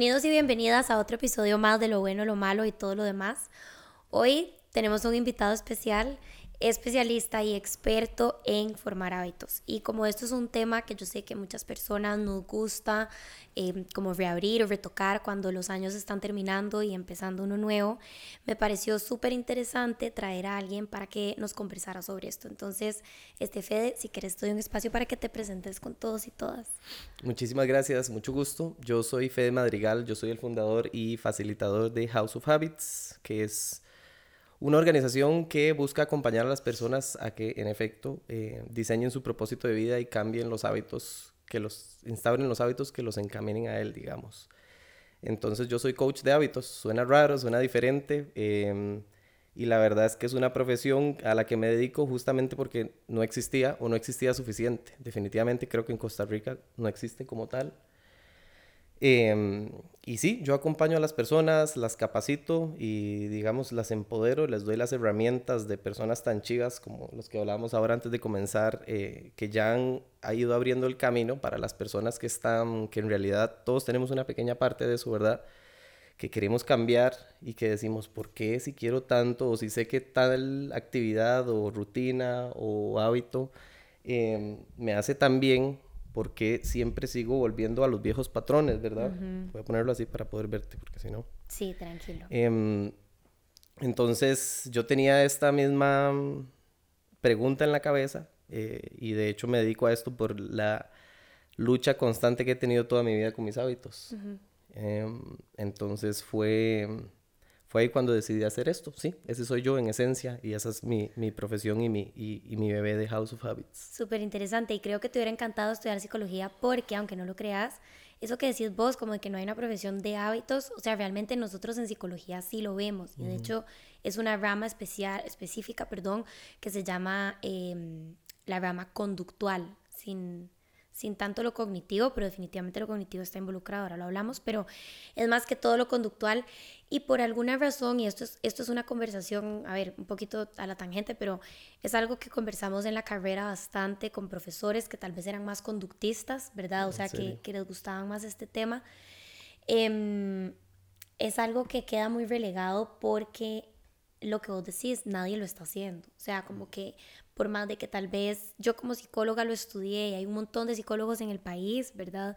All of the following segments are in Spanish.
Bienvenidos y bienvenidas a otro episodio más de Lo bueno, lo malo y todo lo demás. Hoy tenemos un invitado especial especialista y experto en formar hábitos. Y como esto es un tema que yo sé que muchas personas nos gusta, eh, como reabrir o retocar cuando los años están terminando y empezando uno nuevo, me pareció súper interesante traer a alguien para que nos conversara sobre esto. Entonces, este Fede, si quieres, doy un espacio para que te presentes con todos y todas. Muchísimas gracias, mucho gusto. Yo soy Fede Madrigal, yo soy el fundador y facilitador de House of Habits, que es una organización que busca acompañar a las personas a que, en efecto, eh, diseñen su propósito de vida y cambien los hábitos, que los instauren los hábitos que los encaminen a él, digamos. Entonces yo soy coach de hábitos, suena raro, suena diferente, em, y la verdad es que es una profesión a la que me dedico justamente porque no existía o no existía suficiente. Definitivamente creo que en Costa Rica no existe como tal. Em, y sí, yo acompaño a las personas, las capacito y digamos las empodero, les doy las herramientas de personas tan chivas como los que hablábamos ahora antes de comenzar, eh, que ya han ido abriendo el camino para las personas que están, que en realidad todos tenemos una pequeña parte de eso, ¿verdad? Que queremos cambiar y que decimos, ¿por qué si quiero tanto o si sé que tal actividad o rutina o hábito em, me hace tan bien? Porque siempre sigo volviendo a los viejos patrones, ¿verdad? Voy a ponerlo así para poder verte, porque si no... Sí, tranquilo. Em, entonces yo tenía esta misma pregunta en la cabeza eh, y de hecho me dedico a esto por la lucha constante que he tenido toda mi vida con mis hábitos. Em, entonces fue fue ahí cuando decidí hacer esto, sí, ese soy yo en esencia y esa es mi, mi profesión y mi, y, y, mi bebé de House of Habits. Súper interesante y creo que te hubiera encantado estudiar psicología porque, aunque no lo creas, eso que decís vos, como de que no hay una profesión de hábitos, o sea, realmente nosotros en psicología sí lo vemos y de hecho es una rama especial, específica, perdón, que se llama eh, la rama conductual, sin sin tanto lo cognitivo, pero definitivamente lo cognitivo está involucrado, ahora lo hablamos, pero es más que todo lo conductual y por alguna razón, y esto es, esto es una conversación, a ver, un poquito a la tangente, pero es algo que conversamos en la carrera bastante con profesores que tal vez eran más conductistas, ¿verdad? O sea, que, que, les gustaban más este tema. Eh, es algo que queda muy relegado porque lo que vos decís, nadie lo está haciendo. O sea, como que por más de que tal vez yo como psicóloga lo estudié y hay un montón de psicólogos en el país, ¿verdad?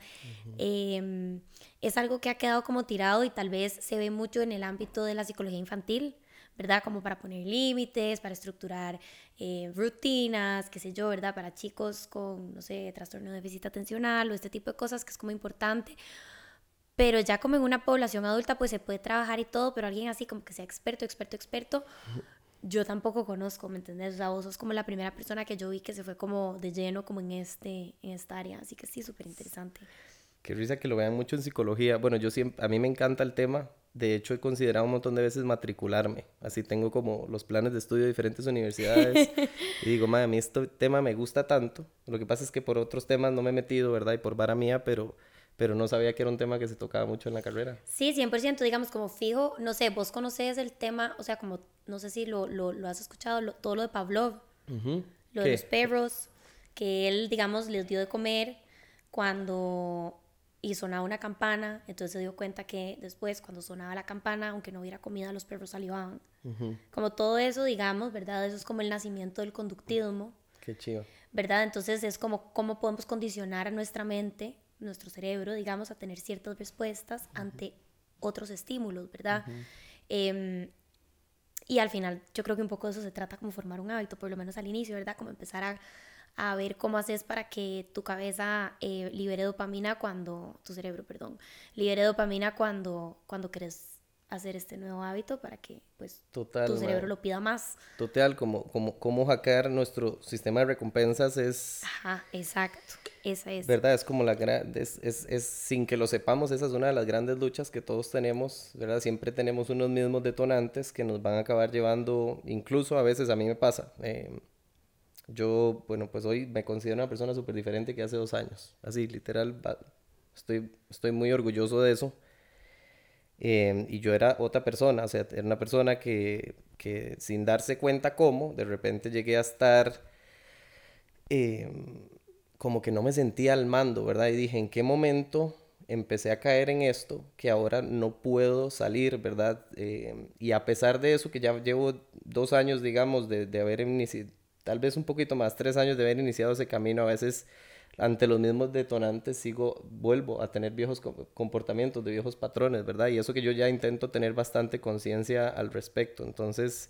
Em, es algo que ha quedado como tirado y tal vez se ve mucho en el ámbito de la psicología infantil, ¿verdad? Como para poner límites, para estructurar eh, rutinas, qué sé yo, ¿verdad? Para chicos con, no sé, trastorno de déficit atencional o este tipo de cosas que es como importante. Pero ya como en una población adulta, pues se puede trabajar y todo, pero alguien así como que sea experto, experto, experto, yo tampoco conozco, ¿me entendés? O sea, vos sos como la primera persona que yo vi que se fue como de lleno como en, este, en esta área, así que sí, súper interesante. Qué risa que lo vean mucho en psicología. Bueno, yo siempre, a mí me encanta el tema. De hecho, he considerado un montón de veces matricularme. Así tengo como los planes de estudio de diferentes universidades. y digo, madre, a mí este tema me gusta tanto. Lo que pasa es que por otros temas no me he metido, ¿verdad? Y por vara mía, pero pero no sabía que era un tema que se tocaba mucho en la carrera. Sí, 100%, digamos, como fijo, no sé, vos conoces el tema, o sea, como, no sé si lo, lo, lo has escuchado, todo lo de Pavlov, lo de los perros, que él, digamos, les dio de comer cuando y sonaba una campana, entonces se dio cuenta que después cuando sonaba la campana, aunque no hubiera comida, los perros salivaban. Como todo eso, digamos, ¿verdad? Eso es como el nacimiento del conductismo. Qué chido. ¿Verdad? Entonces es como cómo podemos condicionar a nuestra mente nuestro cerebro, digamos, a tener ciertas respuestas ante otros estímulos, ¿verdad? Em, y al final yo creo que un poco de eso se trata como formar un hábito, por lo menos al inicio, ¿verdad? Como empezar a, a ver cómo haces para que tu cabeza eh, libere dopamina cuando, tu cerebro, perdón, libere dopamina cuando, cuando quieres hacer este nuevo hábito para que pues tu cerebro lo pida más. Total, como, como, como hackear nuestro sistema de recompensas es... Ajá, exacto, esa es. ¿Verdad? Es como la gran... Es, es, es, sin que lo sepamos, esa es una de las grandes luchas que todos tenemos, ¿verdad? Siempre tenemos unos mismos detonantes que nos van a acabar llevando, incluso a veces a mí me pasa. Eh, yo, bueno, pues hoy me considero una persona súper diferente que hace dos años. Así, literal, estoy, estoy muy orgulloso de eso Em, y yo era otra persona, o sea, era una persona que, que sin darse cuenta cómo, de repente llegué a estar em, como que no me sentía al mando, ¿verdad? Y dije, ¿en qué momento empecé a caer en esto, que ahora no puedo salir, ¿verdad? Eh, y a pesar de eso, que ya llevo dos años, digamos, de, de haber iniciado, tal vez un poquito más, tres años de haber iniciado ese camino, a veces ante los mismos detonantes sigo, vuelvo a tener viejos comportamientos, de viejos patrones, ¿verdad? Y eso que yo ya intento tener bastante conciencia al respecto. Entonces,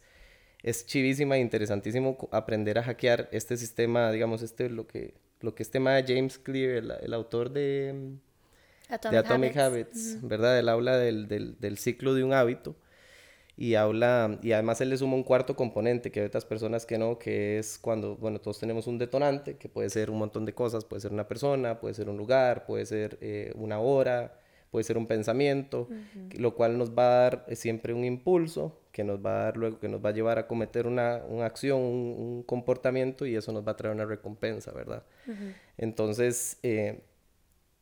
es chivísima e interesantísimo aprender a hackear este sistema, digamos, este, lo que, lo que este tema James Clear, el, autor de Atomic, Habits, ¿verdad? Él habla del, del, del ciclo de un hábito y habla, y además él le suma un cuarto componente que hay otras personas que no, que es cuando, bueno, todos tenemos un detonante, que puede ser un montón de cosas, puede ser una persona, puede ser un lugar, puede ser eh, una hora, puede ser un pensamiento, lo cual nos va a dar eh, siempre un impulso, que nos va a dar luego, que nos va a llevar a cometer una, una acción, un, comportamiento, y eso nos va a traer una recompensa, ¿verdad? Entonces, eh,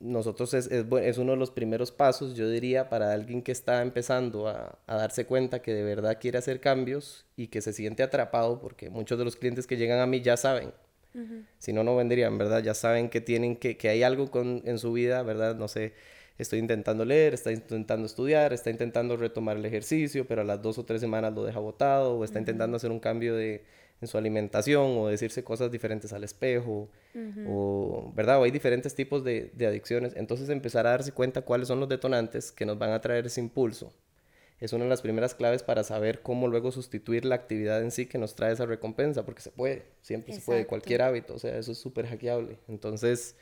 nosotros es, es, uno de los primeros pasos, yo diría, para alguien que está empezando a, darse cuenta que de verdad quiere hacer cambios y que se siente atrapado, porque muchos de los clientes que llegan a mí ya saben, si no, no vendrían, ¿verdad? Ya saben que tienen que, que hay algo con, en su vida, ¿verdad? No sé, estoy intentando leer, está intentando estudiar, está intentando retomar el ejercicio, pero a las dos o tres semanas lo deja botado, o está intentando hacer un cambio de, en su alimentación o decirse cosas diferentes al espejo, o, ¿verdad? O hay diferentes tipos de, de, adicciones. Entonces empezar a darse cuenta cuáles son los detonantes que nos van a traer ese impulso. Es una de las primeras claves para saber cómo luego sustituir la actividad en sí que nos trae esa recompensa, porque se puede, siempre se puede, cualquier hábito, o sea, eso es súper hackeable. Entonces,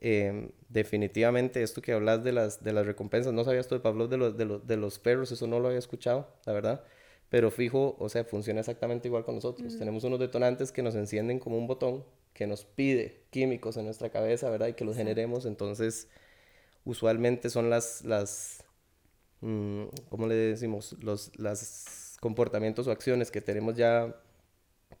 em, definitivamente esto que hablas de las, de las recompensas, no sabías tú de Pablo de los, de, los, de los perros, eso no lo había escuchado, la verdad pero fijo, o sea, funciona exactamente igual con nosotros. Tenemos unos detonantes que nos encienden como un botón que nos pide químicos en nuestra cabeza, ¿verdad? Y que los generemos, entonces usualmente son las, las mm, ¿cómo le decimos? Los las comportamientos o acciones que tenemos ya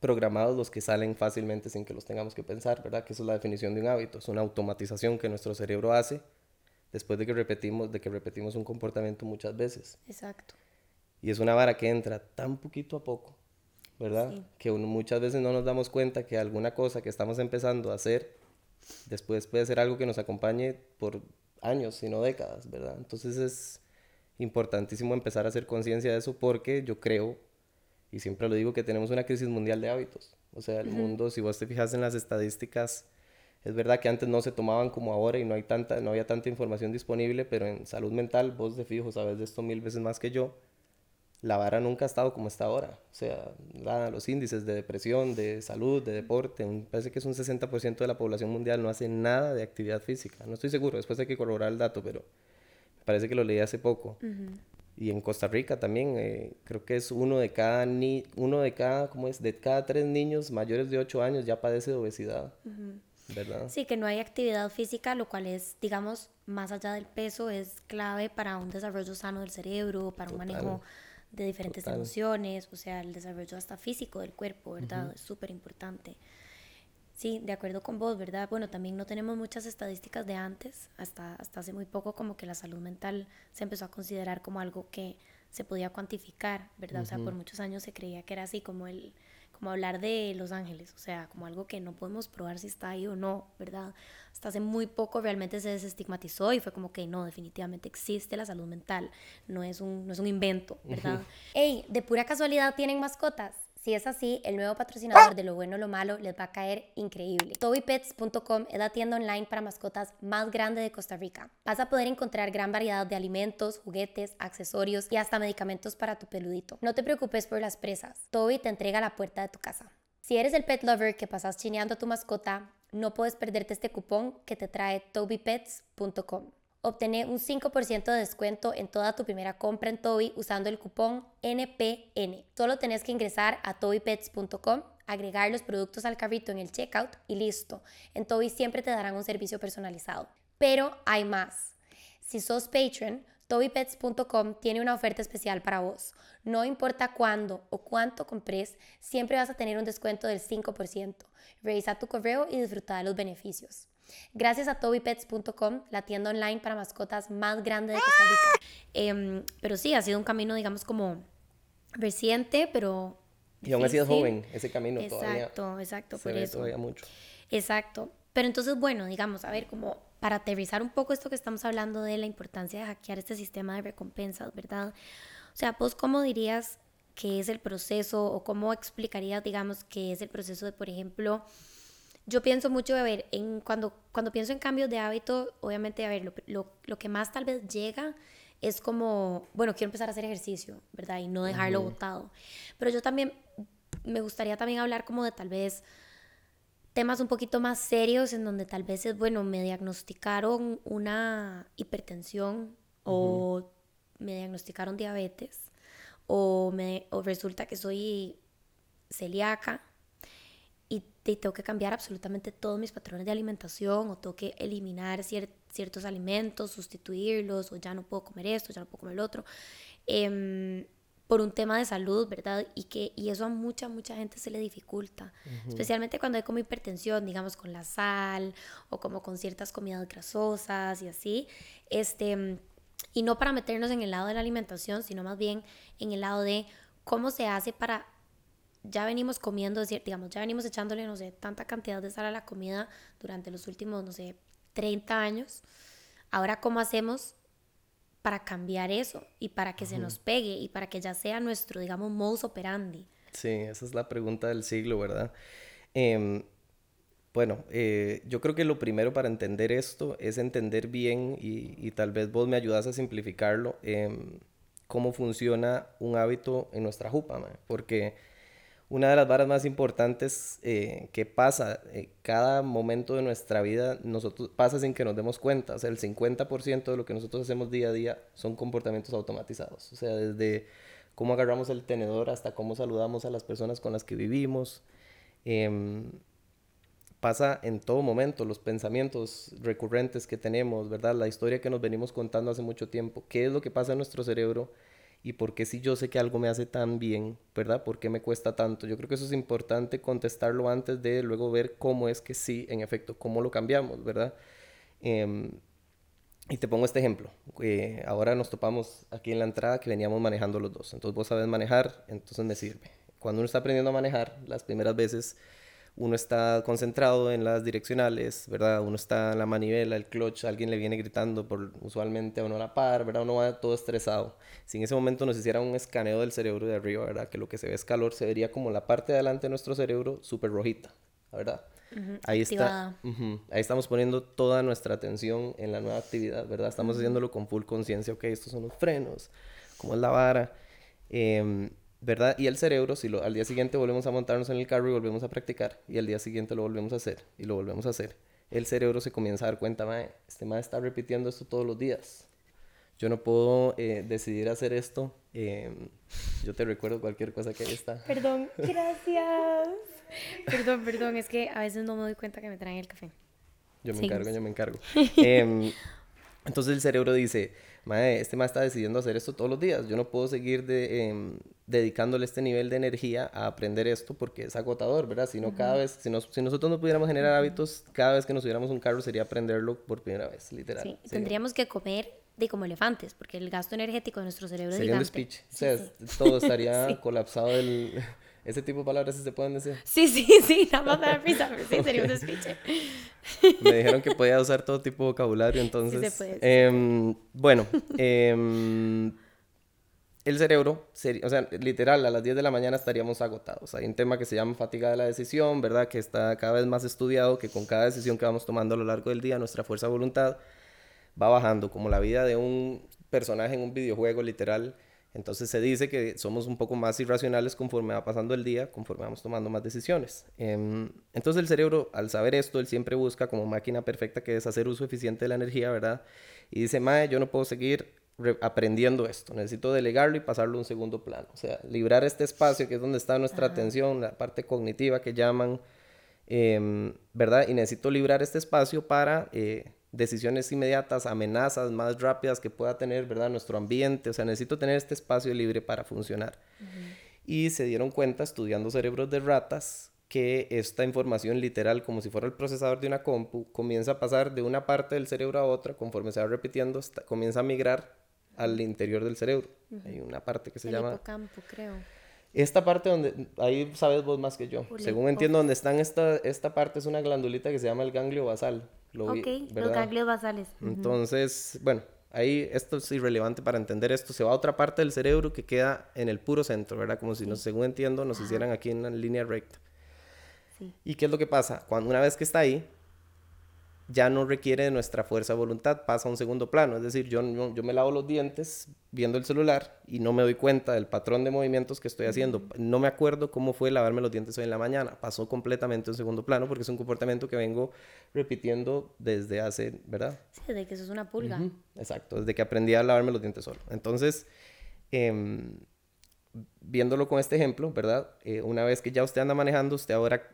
programados los que salen fácilmente sin que los tengamos que pensar, ¿verdad? Que eso es la definición de un hábito, es una automatización que nuestro cerebro hace después de que repetimos, de que repetimos un comportamiento muchas veces. Exacto. Y es una vara que entra tan poquito a poco, ¿verdad? Que muchas veces no nos damos cuenta que alguna cosa que estamos empezando a hacer después puede ser algo que nos acompañe por años, sino décadas, ¿verdad? Entonces es importantísimo empezar a hacer conciencia de eso porque yo creo, y siempre lo digo, que tenemos una crisis mundial de hábitos. O sea, el mundo, si vos te fijas en las estadísticas, es verdad que antes no se tomaban como ahora y no, hay tanta, no había tanta información disponible, pero en salud mental, vos de fijo sabes de esto mil veces más que yo la vara nunca ha estado como está ahora. O sea, los índices de depresión, de salud, de deporte, parece que es un 60% de la población mundial no hace nada de actividad física. No estoy seguro, después hay que corroborar el dato, pero me parece que lo leí hace poco. Y en Costa Rica también, eh, creo que es uno de cada, ni uno de cada, ¿cómo es? De cada tres niños mayores de 8 años ya padece de obesidad. ¿verdad? Sí, que no hay actividad física, lo cual es, digamos, más allá del peso, es clave para un desarrollo sano del cerebro, para un manejo de diferentes emociones, o sea, el desarrollo hasta físico del cuerpo, ¿verdad? Es súper importante. Sí, de acuerdo con vos, ¿verdad? Bueno, también no tenemos muchas estadísticas de antes, hasta, hasta hace muy poco como que la salud mental se empezó a considerar como algo que se podía cuantificar, ¿verdad? O sea, por muchos años se creía que era así como el, como hablar de Los Ángeles, o sea, como algo que no podemos probar si está ahí o no, ¿verdad? Hasta hace muy poco realmente se desestigmatizó y fue como que no, definitivamente existe la salud mental, no es un, no es un invento, ¿verdad? Ey, de pura casualidad tienen mascotas. Si es así, el nuevo patrocinador de Lo Bueno Lo Malo les va a caer increíble. TobyPets.com es la tienda online para mascotas más grande de Costa Rica. Vas a poder encontrar gran variedad de alimentos, juguetes, accesorios y hasta medicamentos para tu peludito. No te preocupes por las presas. Toby te entrega a la puerta de tu casa. Si eres el pet lover que pasas chineando a tu mascota, no puedes perderte este cupón que te trae tobypets.com. Obtener un 5% de descuento en toda tu primera compra en Toby usando el cupón NPN. Solo tenés que ingresar a tobypets.com, agregar los productos al carrito en el checkout y listo. En Toby siempre te darán un servicio personalizado. Pero hay más. Si sos patron, TobyPets.com tiene una oferta especial para vos. No importa cuándo o cuánto compres, siempre vas a tener un descuento del 5%. Revisa tu correo y disfruta de los beneficios. Gracias a tobypets.com, la tienda online para mascotas más grande de Costa Rica. Em, pero sí, ha sido un camino, digamos, como reciente, pero... Y aún así es joven ese camino exacto, todavía. Exacto, por eso. todavía mucho. Exacto. Pero entonces, bueno, digamos, a ver, como para aterrizar un poco esto que estamos hablando de la importancia de hackear este sistema de recompensas, ¿verdad? O sea, pues, ¿cómo dirías que es el proceso o cómo explicarías, digamos, que es el proceso de, por ejemplo, yo pienso mucho, a ver, en cuando, cuando pienso en cambios de hábito, obviamente, a ver, lo, lo, lo que más tal vez llega es como, bueno, quiero empezar a hacer ejercicio, ¿verdad? Y no dejarlo botado. Pero yo también, me gustaría también hablar como de tal vez temas un poquito más serios en donde tal vez es, bueno, me diagnosticaron una hipertensión o me diagnosticaron diabetes o, me, o resulta que soy celíaca y, tengo que cambiar absolutamente todos mis patrones de alimentación o tengo que eliminar ciertos alimentos, sustituirlos o ya no puedo comer esto, ya no puedo comer el otro. Eh, por un tema de salud, ¿verdad? Y, que, y eso a mucha, mucha gente se le dificulta, especialmente cuando hay como hipertensión, digamos, con la sal o como con ciertas comidas grasosas y así. Este, y no para meternos en el lado de la alimentación, sino más bien en el lado de cómo se hace para ya venimos comiendo, digamos, ya venimos echándole, no sé, tanta cantidad de sal a la comida durante los últimos, no sé, 30 años. Ahora, ¿cómo hacemos para cambiar eso y para que se nos pegue y para que ya sea nuestro, digamos, modus operandi? Sí, esa es la pregunta del siglo, ¿verdad? Em, bueno, eh, yo creo que lo primero para entender esto es entender bien y, tal vez vos me ayudas a simplificarlo, em, cómo funciona un hábito en nuestra jupa, porque una de las varas más importantes eh, que pasa en cada momento de nuestra vida nosotros pasa sin que nos demos cuenta. O sea, el 50% de lo que nosotros hacemos día a día son comportamientos automatizados. O sea, desde cómo agarramos el tenedor hasta cómo saludamos a las personas con las que vivimos. Em, pasa en todo momento, los pensamientos recurrentes que tenemos, ¿verdad? La historia que nos venimos contando hace mucho tiempo. ¿Qué es lo que pasa en nuestro cerebro? Y por qué si yo sé que algo me hace tan bien, ¿verdad? ¿Por qué me cuesta tanto? Yo creo que eso es importante contestarlo antes de luego ver cómo es que sí, en efecto, cómo lo cambiamos, ¿verdad? Em, y te pongo este ejemplo. Eh, ahora nos topamos aquí en la entrada que veníamos manejando los dos. Entonces vos sabes manejar, entonces me sirve. Cuando uno está aprendiendo a manejar, las primeras veces uno está concentrado en las direccionales, ¿verdad? Uno está en la manivela, el clutch, alguien le viene gritando por usualmente a uno a la par, ¿verdad? Uno va todo estresado. Si en ese momento nos hiciera un escaneo del cerebro de arriba, ¿verdad? Que lo que se ve es calor, se vería como la parte de adelante de nuestro cerebro súper rojita, ¿verdad? ahí está. ahí estamos poniendo toda nuestra atención en la nueva actividad, ¿verdad? Estamos haciéndolo con full conciencia, ok, estos son los frenos, cómo es la vara. Eh, ¿verdad? Y el cerebro, si lo, al día siguiente volvemos a montarnos en el carro y volvemos a practicar, y al día siguiente lo volvemos a hacer, y lo volvemos a hacer, el cerebro se comienza a dar cuenta, mae, este mae está repitiendo esto todos los días. Yo no puedo eh, decidir hacer esto. Em, yo te recuerdo cualquier cosa que ahí está. Perdón, gracias. perdón, perdón, es que a veces no me doy cuenta que me traen el café. Yo me encargo, yo me encargo. Em, entonces el cerebro dice, Mae, este mae está decidiendo hacer esto todos los días. Yo no puedo seguir de, em, dedicándole este nivel de energía a aprender esto porque es agotador, ¿verdad? Si no, cada vez, si, si, nosotros no pudiéramos generar hábitos, cada vez que nos subiéramos un carro sería aprenderlo por primera vez, literal. Sí, tendríamos que comer de como elefantes, porque el gasto energético de nuestro cerebro sería es un speech. O sea, todo estaría colapsado el ese tipo de palabras se pueden decir. Sí, sí, sí, nada más dar risa, sí, sería un despiche. Me dijeron que podía usar todo tipo de vocabulario, entonces. Sí se puede. Em, bueno, eh, el cerebro, o sea, literal, a las 10 de la mañana estaríamos agotados. Hay un tema que se llama fatiga de la decisión, ¿verdad? Que está cada vez más estudiado, que con cada decisión que vamos tomando a lo largo del día, nuestra fuerza de voluntad va bajando, como la vida de un personaje en un videojuego, literal entonces se dice que somos un poco más irracionales conforme va pasando el día, conforme vamos tomando más decisiones. Em, entonces el cerebro, al saber esto, él siempre busca como máquina perfecta que es hacer uso eficiente de la energía, ¿verdad? Y dice, Mae, yo no puedo seguir aprendiendo esto, necesito delegarlo y pasarlo a un segundo plano. O sea, librar este espacio que es donde está nuestra atención, la parte cognitiva que llaman, em, ¿verdad? Y necesito librar este espacio para... Eh, decisiones inmediatas, amenazas más rápidas que pueda tener, ¿verdad? Nuestro ambiente, o sea, necesito tener este espacio libre para funcionar. Y se dieron cuenta estudiando cerebros de ratas que esta información literal, como si fuera el procesador de una compu, comienza a pasar de una parte del cerebro a otra, conforme se va repitiendo, comienza a migrar al interior del cerebro. Hay una parte que se el llama... Hipocampo, creo. Esta parte donde, ahí sabes vos más que yo. Según entiendo, donde están esta, esta parte es una glandulita que se llama el ganglio basal. Lo ok, los ganglios basales. Entonces, bueno, ahí esto es irrelevante para entender esto. Se va a otra parte del cerebro que queda en el puro centro, ¿verdad? Como si, nos, según entiendo, nos hicieran aquí en una línea recta. Sí. ¿Y qué es lo que pasa? Cuando una vez que está ahí, ya no requiere de nuestra fuerza de voluntad, pasa a un segundo plano. Es decir, yo, yo me lavo los dientes viendo el celular y no me doy cuenta del patrón de movimientos que estoy haciendo. No me acuerdo cómo fue lavarme los dientes hoy en la mañana. Pasó completamente a un segundo plano porque es un comportamiento que vengo repitiendo desde hace, ¿verdad? Sí, desde que eso es una pulga. Exacto, desde que aprendí a lavarme los dientes solo. Entonces, em, viéndolo con este ejemplo, ¿verdad? Eh, una vez que ya usted anda manejando, usted ahora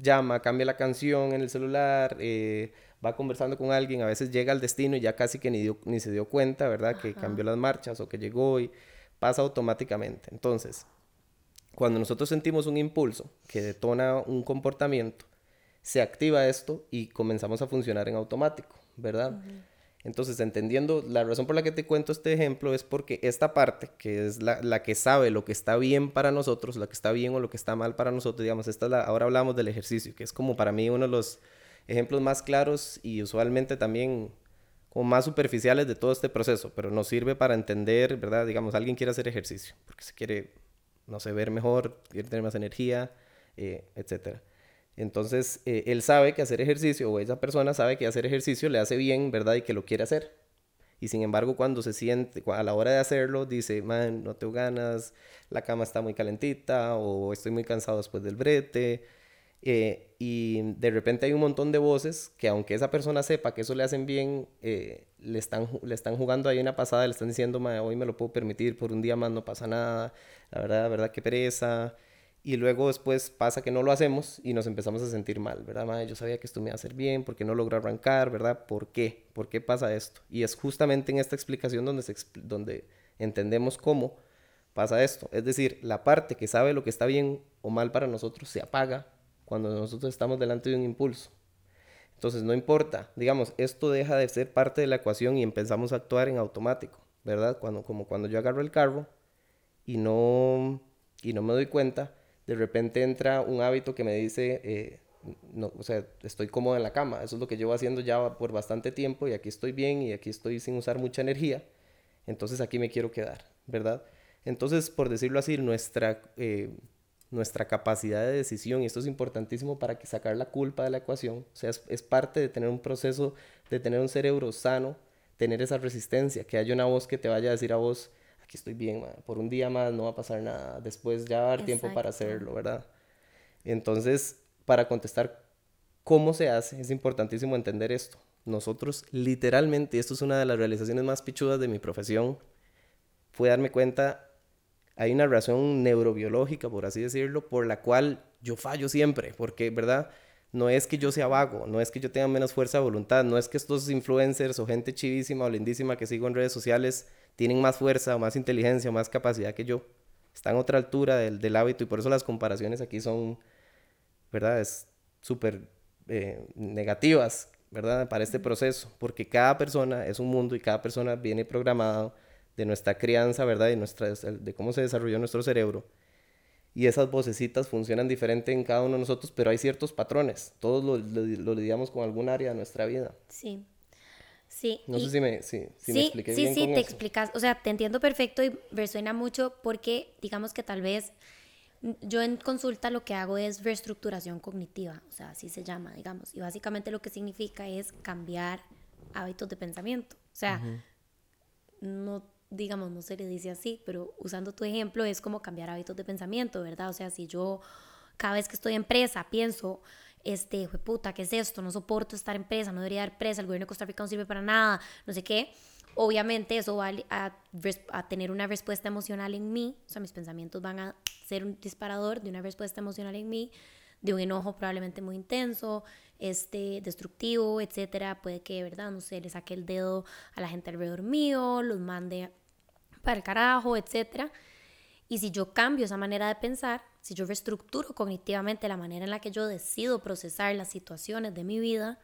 llama, cambia la canción en el celular, eh, va conversando con alguien, a veces llega al destino y ya casi que ni, ni se dio cuenta, ¿verdad? Que cambió las marchas o que llegó y pasa automáticamente. Entonces, cuando nosotros sentimos un impulso que detona un comportamiento, se activa esto y comenzamos a funcionar en automático, ¿verdad? Entonces, entendiendo la razón por la que te cuento este ejemplo es porque esta parte, que es la, que sabe lo que está bien para nosotros, lo que está bien o lo que está mal para nosotros, digamos, esta la, ahora hablamos del ejercicio, que es como para mí uno de los ejemplos más claros y usualmente también como más superficiales de todo este proceso, pero nos sirve para entender, ¿verdad? Digamos, alguien quiere hacer ejercicio porque se quiere, no sé, ver mejor, quiere tener más energía, eh, etcétera. Entonces, eh, él sabe que hacer ejercicio, o esa persona sabe que hacer ejercicio le hace bien, ¿verdad? Y que lo quiere hacer. Y sin embargo, cuando se siente, a la hora de hacerlo, dice, man, no tengo ganas, la cama está muy calentita, o estoy muy cansado después del brete. Eh, y de repente hay un montón de voces que aunque esa persona sepa que eso le hacen bien, eh, le, están, le están jugando ahí una pasada, le están diciendo, hoy me lo puedo permitir, por un día más no pasa nada, la verdad, la verdad, qué pereza y luego después pasa que no lo hacemos y nos empezamos a sentir mal, ¿verdad? Madre, yo sabía que esto me iba a hacer bien, porque no logro arrancar, ¿verdad? ¿Por qué? ¿Por qué pasa esto? Y es justamente en esta explicación donde entendemos cómo pasa esto. Es decir, la parte que sabe lo que está bien o mal para nosotros se apaga cuando nosotros estamos delante de un impulso. Entonces, no importa, digamos, esto deja de ser parte de la ecuación y empezamos a actuar en automático, ¿verdad? Cuando, como cuando yo agarro el carro y no, y no me doy cuenta, de repente entra un hábito que me dice, eh, no, o sea, estoy cómodo en la cama. Eso es lo que llevo haciendo ya por bastante tiempo y aquí estoy bien y aquí estoy sin usar mucha energía. Entonces aquí me quiero quedar, ¿verdad? Entonces, por decirlo así, nuestra, eh, nuestra capacidad de decisión, y esto es importantísimo para que sacar la culpa de la ecuación, o sea, es, es parte de tener un proceso, de tener un cerebro sano, tener esa resistencia, que haya una voz que te vaya a decir a vos, aquí estoy bien, por un día más no va a pasar nada, después ya va a haber tiempo para hacerlo, ¿verdad? Entonces, para contestar cómo se hace, es importantísimo entender esto. Nosotros literalmente, y esto es una de las realizaciones más pichudas de mi profesión, fue darme cuenta, hay una razón neurobiológica, por así decirlo, por la cual yo fallo siempre, porque, ¿verdad? No es que yo sea vago, no es que yo tenga menos fuerza de voluntad, no es que estos influencers o gente chivísima o lindísima que sigo en redes sociales tienen más fuerza, o más inteligencia, o más capacidad que yo. Están a otra altura del, hábito y por eso las comparaciones aquí son, ¿verdad? Es súper eh, negativas, ¿verdad? Para este proceso, porque cada persona es un mundo y cada persona viene programado de nuestra crianza, ¿verdad? Y nuestra, de cómo se desarrolló nuestro cerebro. Y esas vocecitas funcionan diferente en cada uno de nosotros, pero hay ciertos patrones. Todos lo, lo, lo lidiamos con algún área de nuestra vida. Sí. Sí. No sé si me, sí, sí, me expliqué sí, bien Sí, sí, te explicas. O sea, te entiendo perfecto y resuena mucho porque, digamos que tal vez yo en consulta lo que hago es reestructuración cognitiva, o sea, así se llama, digamos. Y básicamente lo que significa es cambiar hábitos de pensamiento. O sea, no, digamos, no se le dice así, pero usando tu ejemplo es como cambiar hábitos de pensamiento, ¿verdad? O sea, si yo cada vez que estoy en presa pienso este, puta, ¿qué es esto? No soporto estar en presa, no debería dar presa, el gobierno de Costa Rica no sirve para nada, no sé qué. Obviamente eso va a, a tener una respuesta emocional en mí, o sea, mis pensamientos van a ser un disparador de una respuesta emocional en mí, de un enojo probablemente muy intenso, este, destructivo, etcétera. Puede que, ¿verdad? No sé, le saque el dedo a la gente alrededor mío, los mande para el carajo, etcétera. Y si yo cambio esa manera de pensar, si yo reestructuro cognitivamente la manera en la que yo decido procesar las situaciones de mi vida,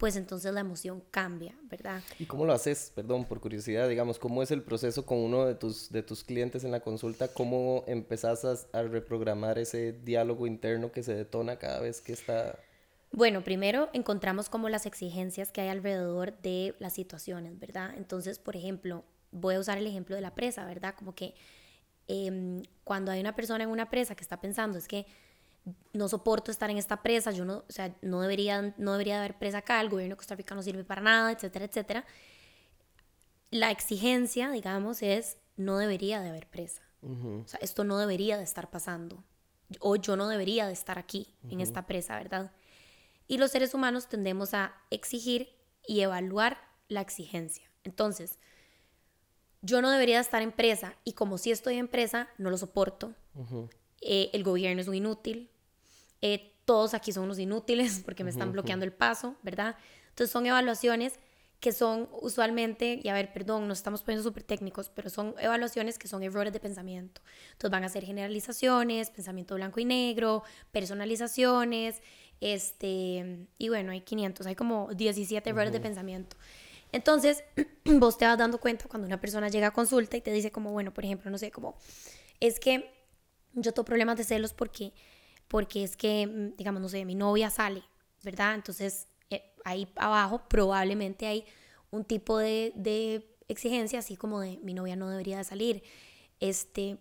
pues entonces la emoción cambia, ¿verdad? ¿Y cómo lo haces? Perdón, por curiosidad, digamos, ¿cómo es el proceso con uno de tus, de tus clientes en la consulta? ¿Cómo empezás a, a reprogramar ese diálogo interno que se detona cada vez que está... Bueno, primero encontramos como las exigencias que hay alrededor de las situaciones, ¿verdad? Entonces, por ejemplo, voy a usar el ejemplo de la presa, ¿verdad? Como que em, cuando hay una persona en una presa que está pensando, es que no soporto estar en esta presa, yo no, o sea, no debería, no debería haber presa acá, el gobierno de Costa Rica no sirve para nada, etcétera, etcétera. La exigencia, digamos, es no debería de haber presa. O sea, esto no debería de estar pasando. O yo no debería de estar aquí, en esta presa, ¿verdad? Y los seres humanos tendemos a exigir y evaluar la exigencia. Entonces, yo no debería estar en presa y como si estoy en presa, no lo soporto. Eh, el gobierno es un inútil, eh, todos aquí son unos inútiles porque me están bloqueando el paso, ¿verdad? Entonces son evaluaciones que son usualmente, y a ver, perdón, nos estamos poniendo súper técnicos, pero son evaluaciones que son errores de pensamiento. Entonces van a ser generalizaciones, pensamiento blanco y negro, personalizaciones, este, y bueno, hay 500, hay como 17 errores de pensamiento. Entonces, vos te vas dando cuenta cuando una persona llega a consulta y te dice como, bueno, por ejemplo, no sé, como, es que yo tengo problemas de celos porque, porque es que, mm, digamos, no sé, mi novia sale, ¿verdad? Entonces, eh, ahí abajo probablemente hay un tipo de, de, exigencia, así como de mi novia no debería de salir, este,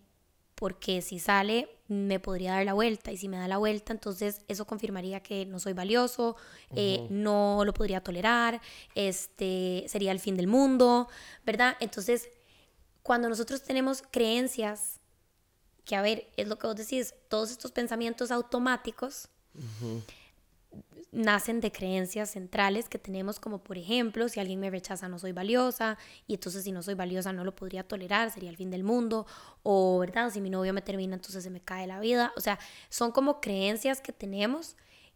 porque si sale me podría dar la vuelta y si me da la vuelta entonces eso confirmaría que no soy valioso, eh, no lo podría tolerar, este, sería el fin del mundo, ¿verdad? Entonces, cuando nosotros tenemos creencias que a ver, es lo que vos decís, todos estos pensamientos automáticos nacen de creencias centrales que tenemos como por ejemplo, si alguien me rechaza no soy valiosa y entonces si no soy valiosa no lo podría tolerar, sería el fin del mundo, o verdad, si mi novio me termina entonces se me cae la vida, o sea, son como creencias que tenemos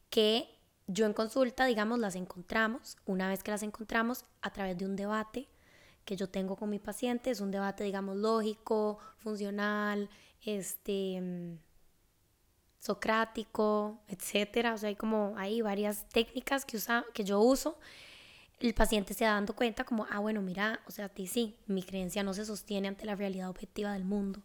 que yo en consulta, digamos, las encontramos, una vez que las encontramos a través de un debate que yo tengo con mi paciente, es un debate, digamos, lógico, funcional, este, mm, socrático, etcétera. O sea, hay como, hay varias técnicas que, usa, que yo uso. El paciente se va dando cuenta como, ah, bueno, mira, o sea, a ti sí, mi creencia no se sostiene ante la realidad objetiva del mundo.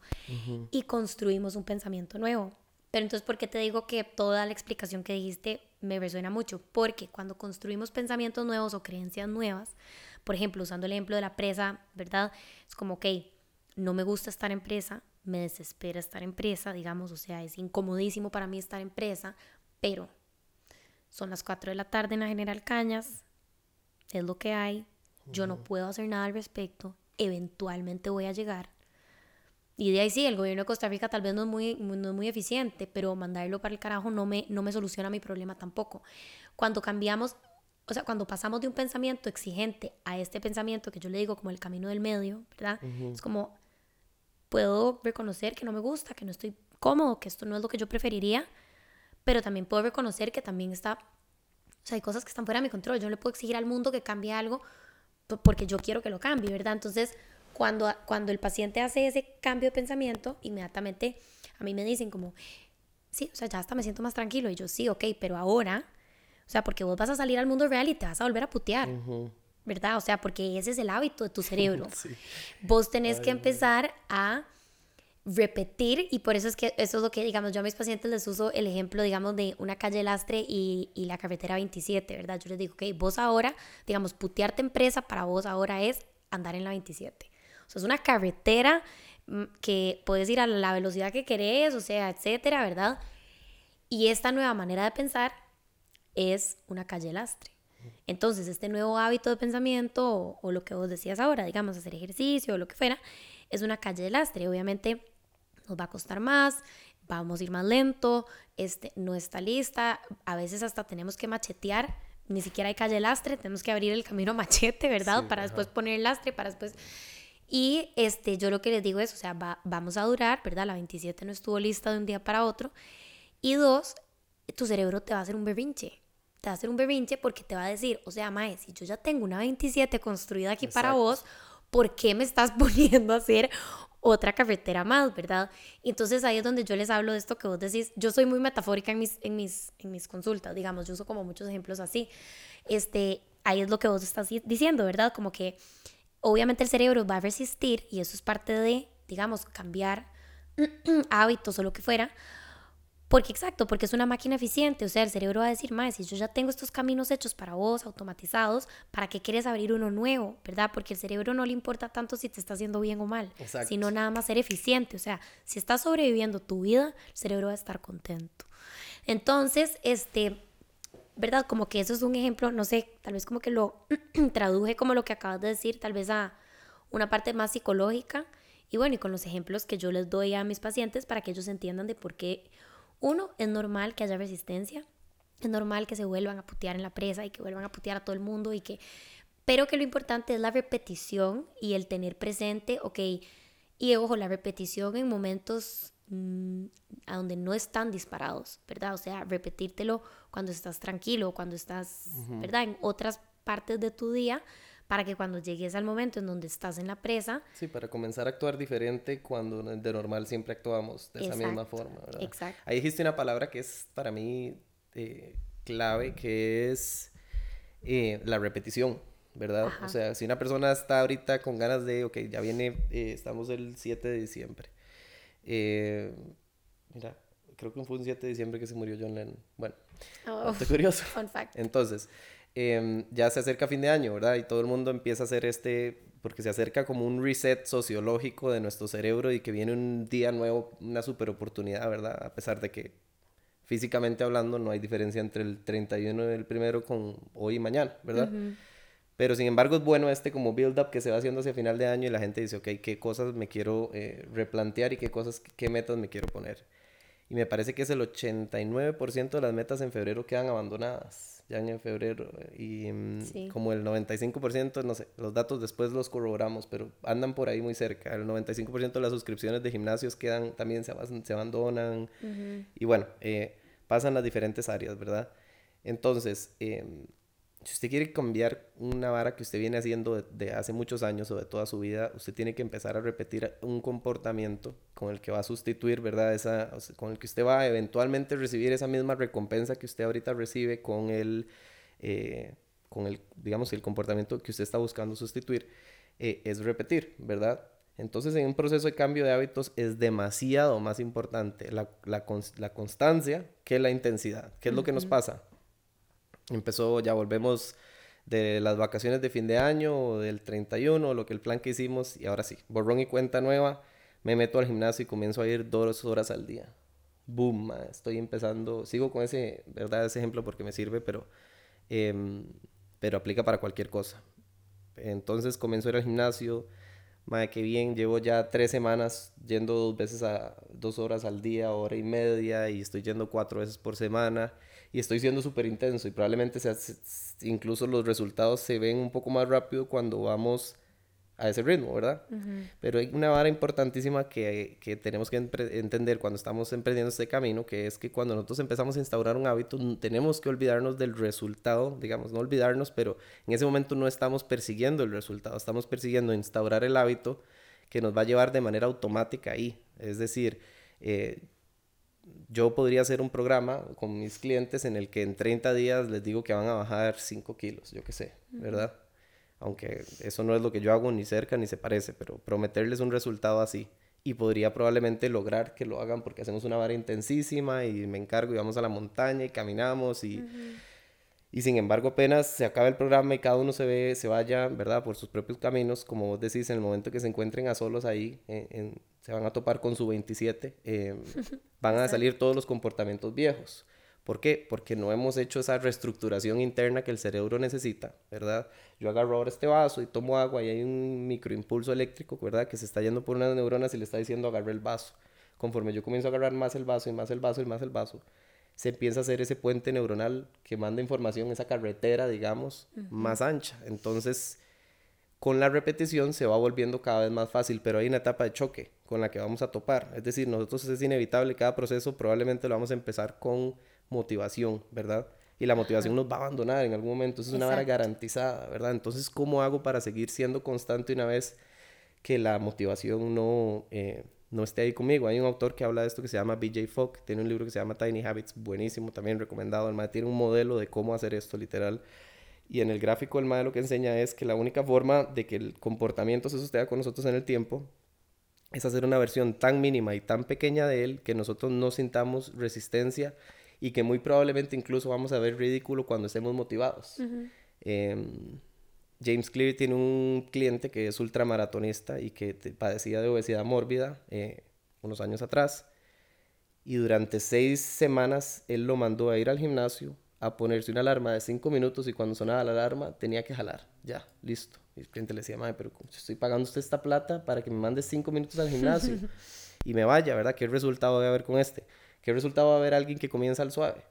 Y construimos un pensamiento nuevo. Pero entonces, ¿por qué te digo que toda la explicación que dijiste me resuena mucho? Porque cuando construimos pensamientos nuevos o creencias nuevas, por ejemplo, usando el ejemplo de la presa, ¿verdad? Es como, ok, no me gusta estar en presa, me desespera estar en presa, digamos, o sea, es incomodísimo para mí estar en presa, pero son las 4 de la tarde en la General Cañas, es lo que hay, yo no puedo hacer nada al respecto, eventualmente voy a llegar. Y de ahí sí, el gobierno de Costa Rica tal vez no es muy, no es muy eficiente, pero mandarlo para el carajo no me, no me soluciona mi problema tampoco. Cuando cambiamos, o sea, cuando pasamos de un pensamiento exigente a este pensamiento que yo le digo como el camino del medio, ¿verdad? Es como, puedo reconocer que no me gusta, que no estoy cómodo, que esto no es lo que yo preferiría, pero también puedo reconocer que también está, o sea, hay cosas que están fuera de mi control. Yo no le puedo exigir al mundo que cambie algo porque yo quiero que lo cambie, ¿verdad? Entonces, cuando, cuando el paciente hace ese cambio de pensamiento, inmediatamente a mí me dicen como, sí, o sea, ya hasta me siento más tranquilo. Y yo, sí, ok, pero ahora, o sea, porque vos vas a salir al mundo real y te vas a volver a putear. ¿Verdad? O sea, porque ese es el hábito de tu cerebro. Vos tenés que empezar a repetir y por eso es que eso es lo que, digamos, yo a mis pacientes les uso el ejemplo, digamos, de una calle lastre y, y la carretera 27, ¿verdad? Yo les digo, ok, vos ahora, digamos, putearte empresa para vos ahora es andar en la 27. O sea, es una carretera mm, que puedes ir a la velocidad que querés, o sea, etcétera, ¿verdad? Y esta nueva manera de pensar es una calle lastre. Entonces, este nuevo hábito de pensamiento o, lo que vos decías ahora, digamos, hacer ejercicio o lo que fuera, es una calle de lastre. Obviamente nos va a costar más, vamos a ir más lento, este, no está lista, a veces hasta tenemos que machetear, ni siquiera hay calle de lastre, tenemos que abrir el camino machete, ¿verdad? para después poner el lastre, para después... Y este, yo lo que les digo es, o sea, vamos a durar, ¿verdad? La 27 no estuvo lista de un día para otro. Y dos, tu cerebro te va a hacer un berrinche te va a hacer un berrinche porque te va a decir, o sea, Mae, si yo ya tengo una 27 construida aquí para vos, ¿por qué me estás poniendo a hacer otra carretera más, ¿verdad? Entonces ahí es donde yo les hablo de esto que vos decís, yo soy muy metafórica en mis, en mis, en mis consultas, digamos, yo uso como muchos ejemplos así. Este, ahí es lo que vos estás diciendo, ¿verdad? Como que obviamente el cerebro va a resistir y eso es parte de, digamos, cambiar hábitos o lo que fuera, porque exacto, porque es una máquina eficiente, o sea, el cerebro va a decir, más si yo ya tengo estos caminos hechos para vos, automatizados, ¿para qué quieres abrir uno nuevo? ¿Verdad? Porque el cerebro no le importa tanto si te está haciendo bien o mal, sino nada más ser eficiente, o sea, si estás sobreviviendo tu vida, el cerebro va a estar contento. Entonces, este, ¿verdad? Como que eso es un ejemplo, no sé, tal vez como que lo traduje como lo que acabas de decir, tal vez a una parte más psicológica, y bueno, y con los ejemplos que yo les doy a mis pacientes para que ellos entiendan de por qué uno, es normal que haya resistencia, es normal que se vuelvan a putear en la presa y que vuelvan a putear a todo el mundo y que... Pero que lo importante es la repetición y el tener presente, ok, y ojo, la repetición en momentos mm, a donde no están disparados, ¿verdad? O sea, repetírtelo cuando estás tranquilo, cuando estás, ¿verdad? En otras partes de tu día, para que cuando llegues al momento en donde estás en la presa... Sí, para comenzar a actuar diferente cuando de normal siempre actuamos de esa misma forma, ¿verdad? Exacto. Ahí dijiste una palabra que es para mí eh, clave, que es eh, la repetición, ¿verdad? O sea, si una persona está ahorita con ganas de, ok, ya viene, eh, estamos el 7 de diciembre. mira, creo que fue un 7 de diciembre que se murió John Lennon. Bueno, oh, curioso. Fun fact. Entonces, Em, ya se acerca fin de año, ¿verdad? Y todo el mundo empieza a hacer este, porque se acerca como un reset sociológico de nuestro cerebro y que viene un día nuevo, una super oportunidad, ¿verdad? A pesar de que físicamente hablando no hay diferencia entre el 31 del primero con hoy y mañana, ¿verdad? Pero sin embargo es bueno este como build-up que se va haciendo hacia final de año y la gente dice, ok, ¿qué cosas me quiero eh, replantear y qué cosas, qué metas me quiero poner? Y me parece que es el 89% de las metas en febrero quedan abandonadas ya en febrero y mm, como el 95%, no sé, los datos después los corroboramos, pero andan por ahí muy cerca. El 95% de las suscripciones de gimnasios quedan, también se, se abandonan y bueno, eh, pasan las diferentes áreas, ¿verdad? Entonces, eh, si usted quiere cambiar una vara que usted viene haciendo de, hace muchos años o de toda su vida, usted tiene que empezar a repetir un comportamiento con el que va a sustituir, ¿verdad? Esa, con el que usted va a eventualmente recibir esa misma recompensa que usted ahorita recibe con el, eh, con el digamos, el comportamiento que usted está buscando sustituir, eh, es repetir, ¿verdad? Entonces, en un proceso de cambio de hábitos es demasiado más importante la, la, la constancia que la intensidad. ¿Qué es lo que nos pasa? Empezó, ya volvemos de las vacaciones de fin de año o del 31, lo que el plan que hicimos, y ahora sí, borrón y cuenta nueva, me meto al gimnasio y comienzo a ir dos horas al día. Boom, estoy empezando, sigo con ese, ¿verdad? Ese ejemplo porque me sirve, pero, em, pero aplica para cualquier cosa. Entonces comienzo a ir al gimnasio, madre, qué bien, llevo ya tres semanas yendo dos veces a dos horas al día, hora y media, y estoy yendo cuatro veces por semana y estoy siendo súper intenso y probablemente sea, incluso los resultados se ven un poco más rápido cuando vamos a ese ritmo, ¿verdad? Pero hay una vara importantísima que, que tenemos que entender cuando estamos emprendiendo este camino, que es que cuando nosotros empezamos a instaurar un hábito, tenemos que olvidarnos del resultado, digamos, no olvidarnos, pero en ese momento no estamos persiguiendo el resultado, estamos persiguiendo instaurar el hábito que nos va a llevar de manera automática ahí. Es decir, eh, yo podría hacer un programa con mis clientes en el que en 30 días les digo que van a bajar 5 kilos, yo qué sé, ¿verdad? Aunque eso no es lo que yo hago ni cerca ni se parece, pero prometerles un resultado así. Y podría probablemente lograr que lo hagan porque hacemos una vara intensísima y me encargo y vamos a la montaña y caminamos y... Y sin embargo, apenas se acaba el programa y cada uno se ve, se vaya, ¿verdad? Por sus propios caminos, como vos decís, en el momento que se encuentren a solos ahí, se van a topar con su 27, eh, van a salir todos los comportamientos viejos. ¿Por qué? Porque no hemos hecho esa reestructuración interna que el cerebro necesita, ¿verdad? Yo agarro ahora este vaso y tomo agua y hay un microimpulso eléctrico, ¿verdad? Que se está yendo por unas neuronas y le está diciendo agarre el vaso. Conforme yo comienzo a agarrar más el vaso y más el vaso y más el vaso, se empieza a hacer ese puente neuronal que manda información, esa carretera, digamos, más ancha. Entonces, con la repetición se va volviendo cada vez más fácil, pero hay una etapa de choque con la que vamos a topar. Es decir, nosotros es inevitable, cada proceso probablemente lo vamos a empezar con motivación, ¿verdad? Y la motivación nos va a abandonar en algún momento, eso es una vara garantizada, ¿verdad? Entonces, ¿cómo hago para seguir siendo constante una vez que la motivación no, eh, no esté ahí conmigo. Hay un autor que habla de esto que se llama BJ Fogg, tiene un libro que se llama Tiny Habits, buenísimo, también recomendado. MAE tiene un modelo de cómo hacer esto literal. Y en el gráfico el MAE lo que enseña es que la única forma de que el comportamiento se sostenga con nosotros en el tiempo es hacer una versión tan mínima y tan pequeña de él que nosotros no sintamos resistencia y que muy probablemente incluso vamos a ver ridículo cuando estemos motivados. Em, James Clear tiene un cliente que es ultramaratonista y que padecía de obesidad mórbida eh, unos años atrás. Y durante seis semanas él lo mandó a ir al gimnasio a ponerse una alarma de cinco minutos y cuando sonaba la alarma tenía que jalar. Ya, listo. Y el cliente le decía, madre, pero estoy pagando usted esta plata para que me mande cinco minutos al gimnasio y me vaya, ¿verdad? ¿Qué resultado va a haber con este? ¿Qué resultado va a haber alguien que comienza al suave?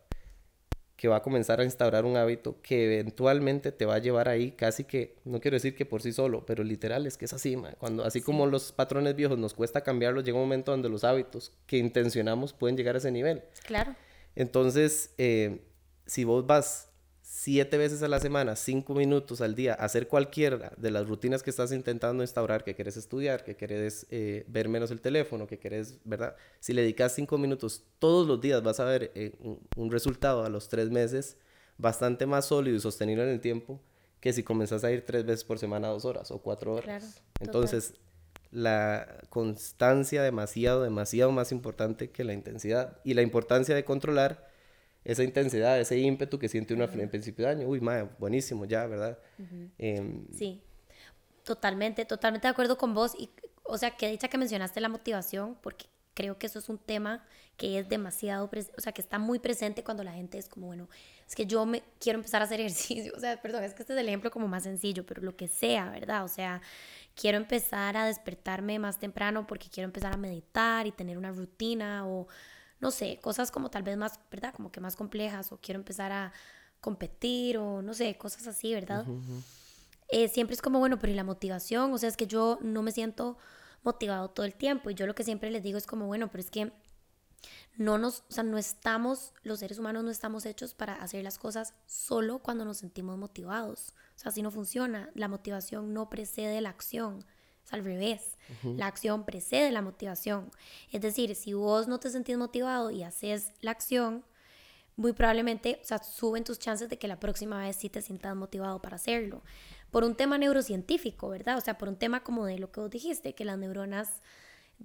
Que va a comenzar a instaurar un hábito que eventualmente te va a llevar ahí casi que, no quiero decir que por sí solo, pero literal es que es así, Cuando, así como los patrones viejos nos cuesta cambiarlos, llega un momento donde los hábitos que intencionamos pueden llegar a ese nivel. Claro. Entonces, eh, si vos vas siete veces a la semana, cinco minutos al día, hacer cualquiera de las rutinas que estás intentando instaurar, que quieres estudiar, que quieres eh, ver menos el teléfono, que quieres, ¿verdad? Si le dedicas cinco minutos todos los días, vas a ver eh, un, resultado a los tres meses bastante más sólido y sostenido en el tiempo que si comenzas a ir tres veces por semana, dos horas o cuatro horas. Entonces, la constancia demasiado, demasiado más importante que la intensidad y la importancia de controlar esa intensidad, ese ímpetu que siente uno en principio de año. Uy, madre, buenísimo ya, ¿verdad? Em, sí, totalmente, totalmente de acuerdo con vos. Y, o sea, qué dicha que mencionaste la motivación, porque creo que eso es un tema que es demasiado, o sea, que está muy presente cuando la gente es como, bueno, es que yo me quiero empezar a hacer ejercicio, o sea, perdón, es que este es el ejemplo como más sencillo, pero lo que sea, ¿verdad? O sea, quiero empezar a despertarme más temprano porque quiero empezar a meditar y tener una rutina o no sé, cosas como tal vez más, ¿verdad? Como que más complejas o quiero empezar a competir o no sé, cosas así, ¿verdad? Eh, siempre es como, bueno, pero ¿y la motivación? O sea, es que yo no me siento motivado todo el tiempo y yo lo que siempre les digo es como, bueno, pero es que no nos, o sea, no estamos, los seres humanos no estamos hechos para hacer las cosas solo cuando nos sentimos motivados. O sea, así no funciona. La motivación no precede la acción al revés. La acción precede la motivación. Es decir, si vos no te sentís motivado y haces la acción, muy probablemente, o sea, suben tus chances de que la próxima vez sí te sientas motivado para hacerlo. Por un tema neurocientífico, ¿verdad? O sea, por un tema como de lo que vos dijiste, que las neuronas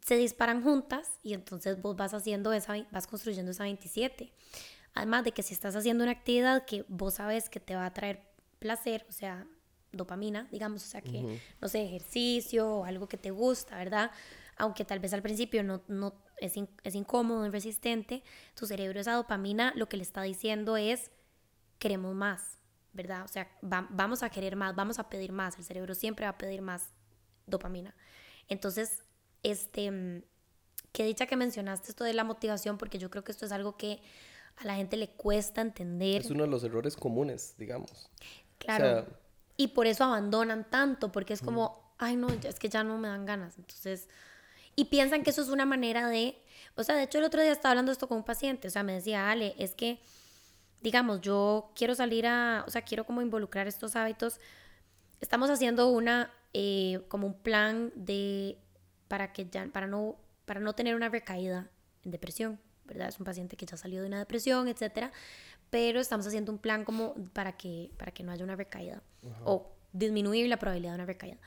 se disparan juntas y entonces vos vas haciendo esa, vas construyendo esa 27. Además de que si estás haciendo una actividad que vos sabes que te va a traer placer, o sea, dopamina, digamos, o sea que, no sé, ejercicio o algo que te gusta, ¿verdad? Aunque tal vez al principio no, no es, es incómodo, es resistente, tu cerebro esa dopamina lo que le está diciendo es, queremos más, ¿verdad? O sea, vamos a querer más, vamos a pedir más, el cerebro siempre va a pedir más dopamina. Entonces, este, qué dicha que mencionaste esto de la motivación, porque yo creo que esto es algo que a la gente le cuesta entender. Es uno de los errores comunes, digamos. Claro. Y por eso abandonan tanto, porque es como, ay no, es que ya no me dan ganas. Entonces, y piensan que eso es una manera de, o sea, de hecho el otro día estaba hablando esto con un paciente, o sea, me decía, Ale, es que, digamos, yo quiero salir a, o sea, quiero como involucrar estos hábitos. Estamos haciendo una, eh, como un plan de, para que ya, para no, para no tener una recaída en depresión, ¿verdad? Es un paciente que ya salió de una depresión, etcétera pero estamos haciendo un plan como para que, para que no haya una recaída o disminuir la probabilidad de una recaída.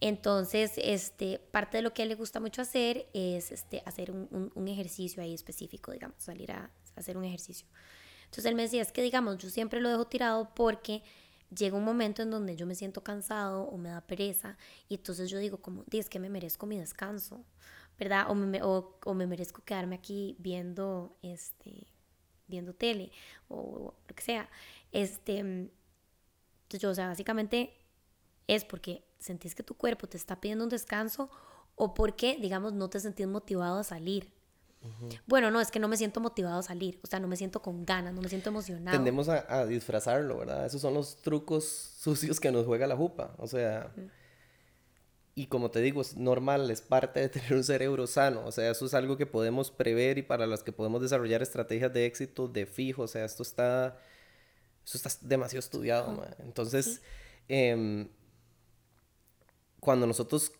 Entonces, este, parte de lo que a él le gusta mucho hacer es este, hacer un, un, ejercicio ahí específico, digamos, salir a, hacer un ejercicio. Entonces él me decía, es que digamos, yo siempre lo dejo tirado porque llega un momento en donde yo me siento cansado o me da pereza y entonces yo digo como, es que me merezco mi descanso, ¿verdad? O me, o, o me merezco quedarme aquí viendo, este, viendo tele o lo que sea. Este, entonces yo, o sea, básicamente es porque sentís que tu cuerpo te está pidiendo un descanso o porque, digamos, no te sentís motivado a salir. Bueno, no, es que no me siento motivado a salir, o sea, no me siento con ganas, no me siento emocionado. Tendemos a, disfrazarlo, ¿verdad? Esos son los trucos sucios que nos juega la jupa, o sea, y como te digo, es normal, es parte de tener un cerebro sano. O sea, eso es algo que podemos prever y para los que podemos desarrollar estrategias de éxito de fijo. O sea, esto está, esto está demasiado estudiado. Entonces, em, cuando nosotros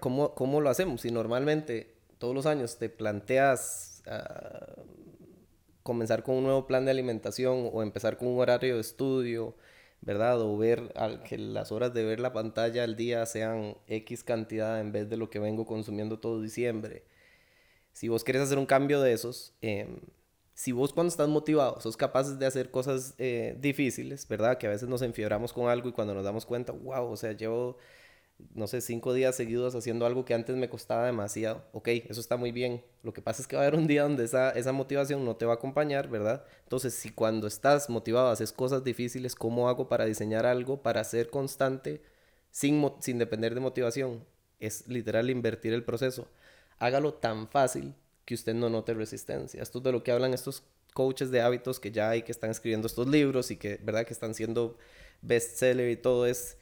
¿cómo, ¿cómo, lo hacemos? Si normalmente todos los años te planteas ah, comenzar con un nuevo plan de alimentación o empezar con un horario de estudio, ¿verdad? O ver al, que las horas de ver la pantalla al día sean X cantidad en vez de lo que vengo consumiendo todo diciembre. Si vos querés hacer un cambio de esos, em, si vos cuando estás motivado sos capaces de hacer cosas eh, difíciles, ¿verdad? Que a veces nos enfiebramos con algo y cuando nos damos cuenta, wow, o sea, llevo, no sé, cinco días seguidos haciendo algo que antes me costaba demasiado. Ok, eso está muy bien. Lo que pasa es que va a haber un día donde esa, esa motivación no te va a acompañar, ¿verdad? Entonces, si cuando estás motivado haces cosas difíciles, ¿cómo hago para diseñar algo, para ser constante sin, sin depender de motivación? Es literal invertir el proceso. Hágalo tan fácil que usted no note resistencia. Esto es de lo que hablan estos coaches de hábitos que ya hay, que están escribiendo estos libros y que, ¿verdad? Que están siendo bestseller y todo es,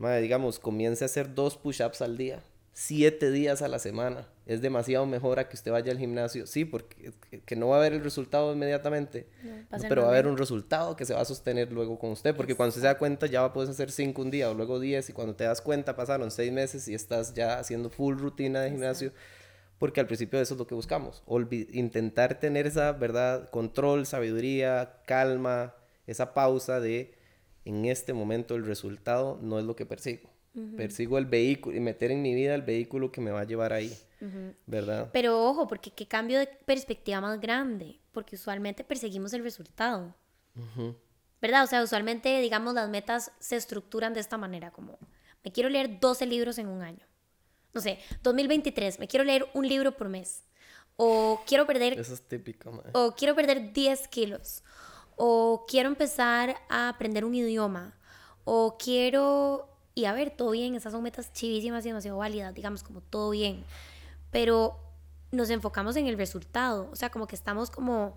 madre, digamos, comience a hacer dos push-ups al día, siete días a la semana. Es demasiado mejor a que usted vaya al gimnasio. Sí, porque que no va a haber el resultado inmediatamente, pero va a haber un resultado que se va a sostener luego con usted, porque cuando se da cuenta ya poder hacer cinco un día o luego diez y cuando te das cuenta pasaron seis meses y estás ya haciendo full rutina de gimnasio porque al principio eso es lo que buscamos, intentar tener esa, ¿verdad? Control, sabiduría, calma, esa pausa de, en este momento el resultado no es lo que persigo. Persigo el vehículo y meter en mi vida el vehículo que me va a llevar ahí, ¿verdad? Pero ojo, porque qué cambio de perspectiva más grande, porque usualmente perseguimos el resultado, ¿verdad? O sea, usualmente, digamos, las metas se estructuran de esta manera, como, me quiero leer 12 libros en un año no sé, 2023, me quiero leer un libro por mes. O quiero perder... Eso es típico, O quiero perder 10 kilos. O quiero empezar a aprender un idioma. O quiero... Y a ver, todo bien, esas son metas chivísimas y demasiado válidas, digamos, como todo bien. Pero nos enfocamos en el resultado. O sea, como que estamos como,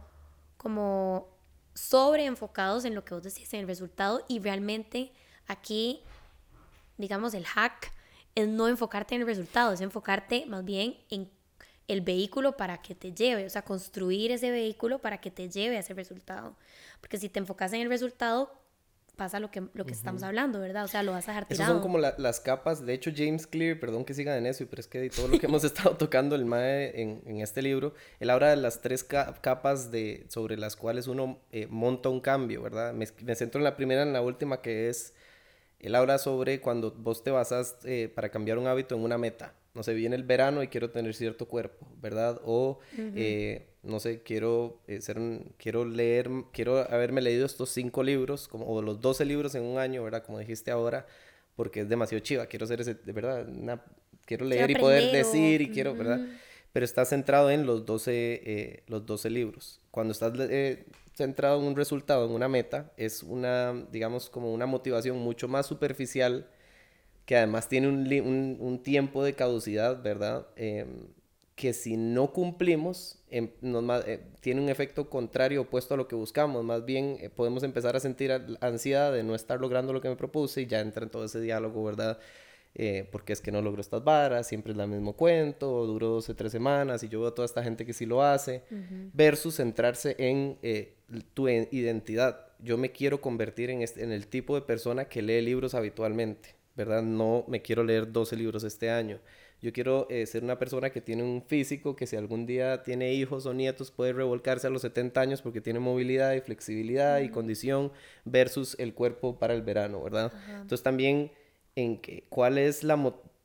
como sobre enfocados en lo que vos decís, en el resultado. Y realmente aquí, digamos, el hack es no enfocarte en el resultado, es enfocarte más bien en el vehículo para que te lleve, o sea, construir ese vehículo para que te lleve a ese resultado. Porque si te enfocas en el resultado, pasa lo que, lo que estamos hablando, ¿verdad? O sea, lo vas a dejar tirado. Esas son como las capas, de hecho James Clear, perdón que siga en eso, pero es que todo lo que hemos estado tocando el MAE en, en, este libro, él habla de las tres capas de, sobre las cuales uno eh, monta un cambio, ¿verdad? Me, me centro en la primera, en la última, que es él habla sobre cuando vos te basas eh, para cambiar un hábito en una meta. No sé, viene el verano y quiero tener cierto cuerpo, ¿verdad? O, eh, no sé, quiero, eh, ser quiero leer, quiero haberme leído estos cinco libros, como, o los 12 libros en un año, ¿verdad? Como dijiste ahora, porque es demasiado chiva. Quiero ser ese, de verdad, quiero leer y poder decir y quiero, ¿verdad? Pero está centrado en los 12, los 12 libros. Cuando estás centrado en un resultado, en una meta, es una, digamos, como una motivación mucho más superficial que además tiene un, un, tiempo de caducidad, ¿verdad? Em, que si no cumplimos, em, eh, tiene un efecto contrario, opuesto a lo que buscamos. Más bien eh, podemos empezar a sentir ansiedad de no estar logrando lo que me propuse y ya entra en todo ese diálogo, ¿verdad? Eh, porque es que no logro estas varas, siempre es el mismo cuento, duró 12, 3 semanas y yo veo a toda esta gente que sí lo hace, versus centrarse en tu identidad. Yo me quiero convertir en, este, en el tipo de persona que lee libros habitualmente, ¿verdad? No me quiero leer 12 libros este año. Yo quiero eh, ser una persona que tiene un físico que si algún día tiene hijos o nietos puede revolcarse a los 70 años porque tiene movilidad y flexibilidad y condición versus el cuerpo para el verano, ¿verdad? Entonces también en que, cuál es la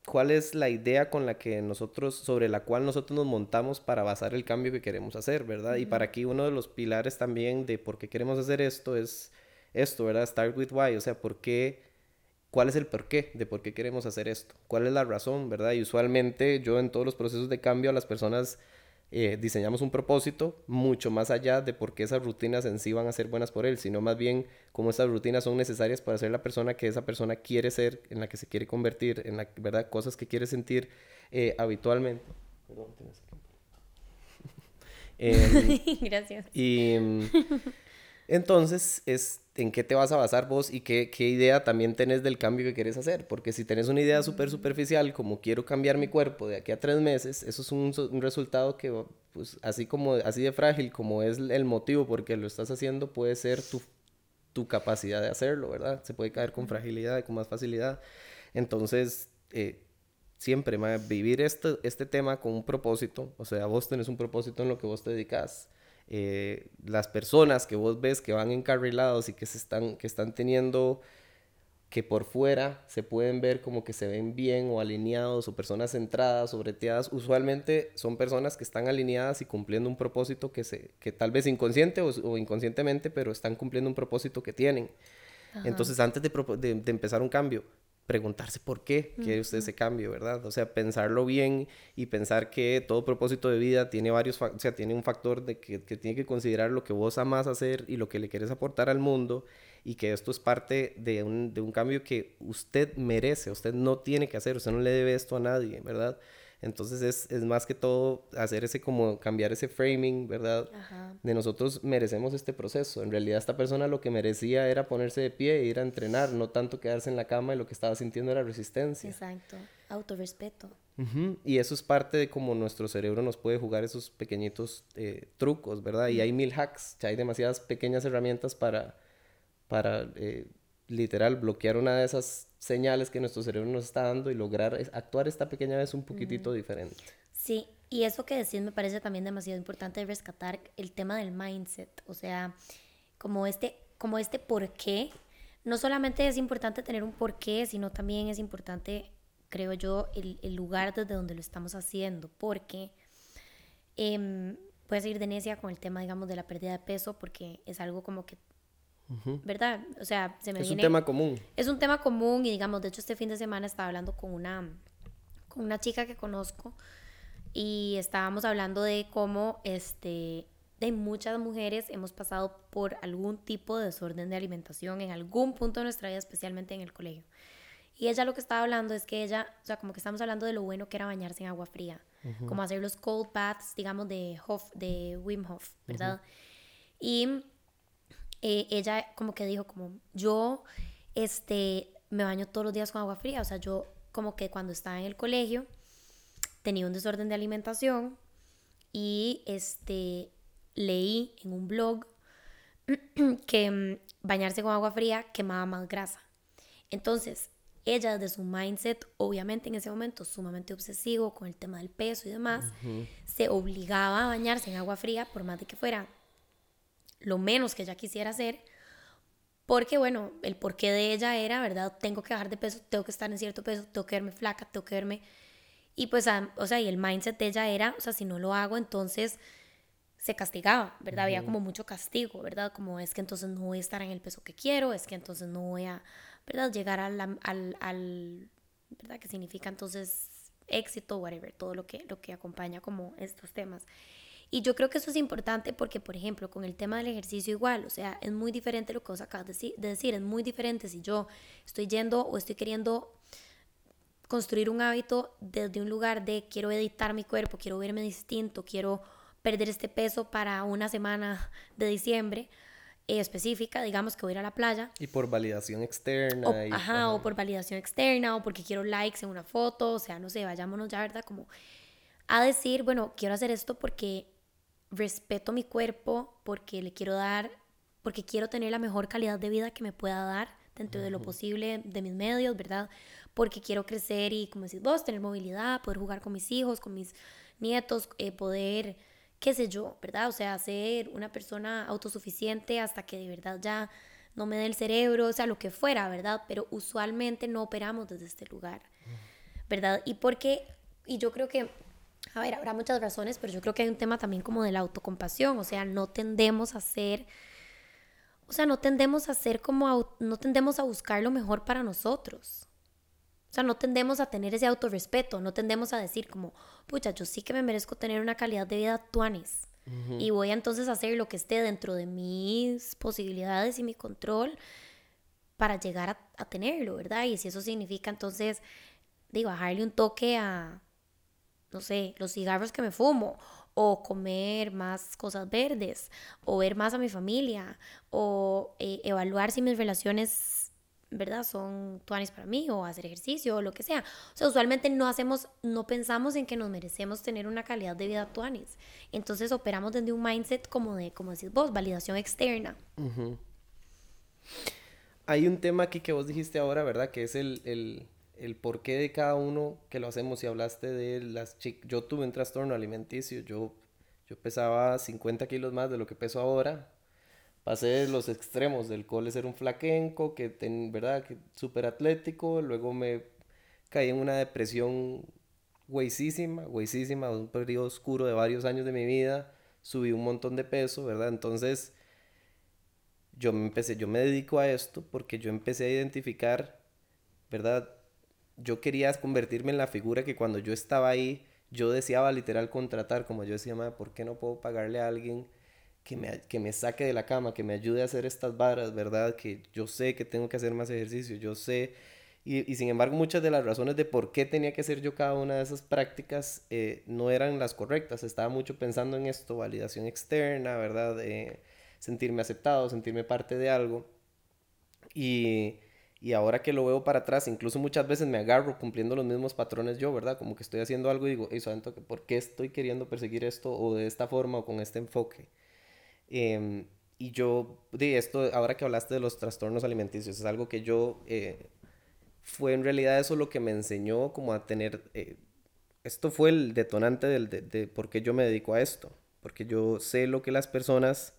cuál es la idea con la que nosotros, sobre la cual nosotros nos montamos para basar el cambio que queremos hacer, ¿verdad? Y para aquí uno de los pilares también de por qué queremos hacer esto es esto, ¿verdad? Start with why, o sea, ¿por qué? ¿Cuál es el por qué de por qué queremos hacer esto? ¿Cuál es la razón, verdad? Y usualmente yo en todos los procesos de cambio a las personas eh, diseñamos un propósito mucho más allá de por qué esas rutinas en sí van a ser buenas por él, sino más bien cómo esas rutinas son necesarias para ser la persona que esa persona quiere ser, en la que se quiere convertir, en la verdad cosas que quiere sentir eh, habitualmente. Em, Gracias. Y entonces es en qué te vas a basar vos y qué, qué idea también tenés del cambio que quieres hacer. Porque si tenés una idea súper superficial, como quiero cambiar mi cuerpo de aquí a tres meses, eso es un, un, resultado que, pues, así, como, así de frágil como es el motivo por que lo estás haciendo, puede ser tu, tu capacidad de hacerlo, ¿verdad? Se puede caer con fragilidad y con más facilidad. Entonces, eh, siempre, vivir este, este tema con un propósito, o sea, vos tenés un propósito en lo que vos te dedicas. Eh, las personas que vos ves que van encarrilados y que, se están, que están teniendo que por fuera se pueden ver como que se ven bien o alineados o personas centradas o breteadas, usualmente son personas que están alineadas y cumpliendo un propósito que, se, que tal vez inconsciente o, inconscientemente, pero están cumpliendo un propósito que tienen. Entonces, antes de, de, empezar un cambio, preguntarse por qué quiere usted ese cambio, ¿verdad? O sea, pensarlo bien y pensar que todo propósito de vida tiene varios, o sea, tiene un factor de que, que tiene que considerar lo que vos amas hacer y lo que le quieres aportar al mundo y que esto es parte de un, de un cambio que usted merece, usted no tiene que hacer, usted no le debe esto a nadie, ¿verdad? Entonces es, es, más que todo hacer ese como cambiar ese framing, ¿verdad? De nosotros merecemos este proceso. En realidad esta persona lo que merecía era ponerse de pie e ir a entrenar, no tanto quedarse en la cama y lo que estaba sintiendo era resistencia. Exacto, autorrespeto. Y eso es parte de cómo nuestro cerebro nos puede jugar esos pequeñitos eh, trucos, ¿verdad? Y hay mil hacks, ya hay demasiadas pequeñas herramientas para para eh, literal bloquear una de esas señales que nuestro cerebro nos está dando y lograr actuar esta pequeña vez un poquitito diferente. Sí, y eso que decís me parece también demasiado importante rescatar el tema del mindset, o sea, como este, como este por qué. No solamente es importante tener un por qué, sino también es importante, creo yo, el, el lugar desde donde lo estamos haciendo, porque eh, puedes ir de necia con el tema, digamos, de la pérdida de peso, porque es algo como que ¿verdad? O sea, se me es viene... un tema común. Es un tema común y digamos, de hecho este fin de semana estaba hablando con una, con una chica que conozco y estábamos hablando de cómo este, de muchas mujeres hemos pasado por algún tipo de desorden de alimentación en algún punto de nuestra vida, especialmente en el colegio. Y ella lo que estaba hablando es que ella, o sea, como que estamos hablando de lo bueno que era bañarse en agua fría, como hacer los cold baths, digamos, de, Hof, de Wim Hof, ¿verdad? Y eh, ella como que dijo como yo este me baño todos los días con agua fría, o sea, yo como que cuando estaba en el colegio tenía un desorden de alimentación y este leí en un blog que mm, bañarse con agua fría quemaba más grasa. Entonces, ella desde su mindset, obviamente en ese momento sumamente obsesivo con el tema del peso y demás, se obligaba a bañarse en agua fría por más de que fuera lo menos que ella quisiera hacer, porque bueno, el porqué de ella era, ¿verdad? Tengo que bajar de peso, tengo que estar en cierto peso, tengo que verme flaca, tengo que verme... Y pues, o sea, y el mindset de ella era, o sea, si no lo hago, entonces se castigaba, ¿verdad? Había como mucho castigo, ¿verdad? Como es que entonces no voy a estar en el peso que quiero, es que entonces no voy a, ¿verdad? Llegar al, al, al ¿verdad? Que significa entonces éxito, whatever, todo lo que, lo que acompaña como estos temas. Y yo creo que eso es importante porque, por ejemplo, con el tema del ejercicio igual, o sea, es muy diferente lo que vos acabas de decir, es muy diferente si yo estoy yendo o estoy queriendo construir un hábito desde un lugar de quiero editar mi cuerpo, quiero verme distinto, quiero perder este peso para una semana de diciembre eh, específica, digamos que voy a ir a la playa. Y por validación externa. O, ajá, o por validación externa, o porque quiero likes en una foto, o sea, no sé, vayámonos ya, ¿verdad? Como a decir, bueno, quiero hacer esto porque respeto mi cuerpo porque le quiero dar, porque quiero tener la mejor calidad de vida que me pueda dar dentro de lo posible de mis medios, ¿verdad? Porque quiero crecer y, como decís vos, tener movilidad, poder jugar con mis hijos, con mis nietos, eh, poder, qué sé yo, ¿verdad? O sea, ser una persona autosuficiente hasta que de verdad ya no me dé el cerebro, o sea, lo que fuera, ¿verdad? Pero usualmente no operamos desde este lugar, ¿verdad? Y porque, y yo creo que a ver, habrá muchas razones, pero yo creo que hay un tema también como de la autocompasión, o sea, no tendemos a ser, o sea, no tendemos a ser como, no tendemos a buscar lo mejor para nosotros. O sea, no tendemos a tener ese autorrespeto, no tendemos a decir como, pucha, yo sí que me merezco tener una calidad de vida tuanis. Y voy a entonces a hacer lo que esté dentro de mis posibilidades y mi control para llegar a, a tenerlo, ¿verdad? Y si eso significa entonces, digo, bajarle un toque a, no sé, los cigarros que me fumo, o comer más cosas verdes, o ver más a mi familia, o eh, evaluar si mis relaciones, ¿verdad? Son tuanes para mí, o hacer ejercicio, o lo que sea. O sea, usualmente no hacemos, no pensamos en que nos merecemos tener una calidad de vida tuanes. Entonces operamos desde un mindset como de, como decís vos, validación externa. Hay un tema aquí que vos dijiste ahora, ¿verdad? Que es el el porqué de cada uno que lo hacemos. Si hablaste de las chicas, yo tuve un trastorno alimenticio, yo, yo pesaba 50 kilos más de lo que peso ahora. Pasé los extremos del cole ser un flaquenco, que ten, verdad, que súper atlético, luego me caí en una depresión güeyísima, güeyísima, un periodo oscuro de varios años de mi vida, subí un montón de peso, ¿verdad? Entonces, yo me empecé, yo me dedico a esto porque yo empecé a identificar, ¿verdad? Yo quería convertirme en la figura que cuando yo estaba ahí, yo deseaba literal contratar, como yo decía, ¿por qué no puedo pagarle a alguien que me, que me saque de la cama, que me ayude a hacer estas varas, ¿verdad? Que yo sé que tengo que hacer más ejercicio, yo sé y, sin embargo, muchas de las razones de por qué tenía que hacer yo cada una de esas prácticas eh, no eran las correctas. Estaba mucho pensando en esto, validación externa, ¿verdad? sentirme aceptado, sentirme parte de algo. Y, y ahora que lo veo para atrás, incluso muchas veces me agarro cumpliendo los mismos patrones yo, ¿verdad? Como que estoy haciendo algo y digo, eso ¿por qué estoy queriendo perseguir esto o de esta forma o con este enfoque? Em, y yo, de esto, ahora que hablaste de los trastornos alimenticios, es algo que yo eh, fue en realidad eso lo que me enseñó como a tener, eh, esto fue el detonante del, de, de, por qué yo me dedico a esto, porque yo sé lo que las personas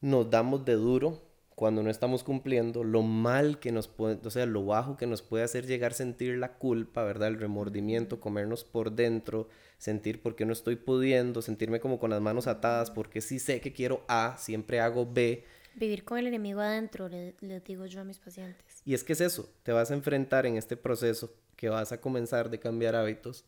nos damos de duro cuando no estamos cumpliendo, lo mal que nos puede, o sea, lo bajo que nos puede hacer llegar a sentir la culpa, ¿verdad? El remordimiento, comernos por dentro, sentir por qué no estoy pudiendo, sentirme como con las manos atadas, porque sí sé que quiero A, siempre hago B, Vivir con el enemigo adentro, le, digo yo a mis pacientes. Y es que es eso, te vas a enfrentar en este proceso que vas a comenzar de cambiar hábitos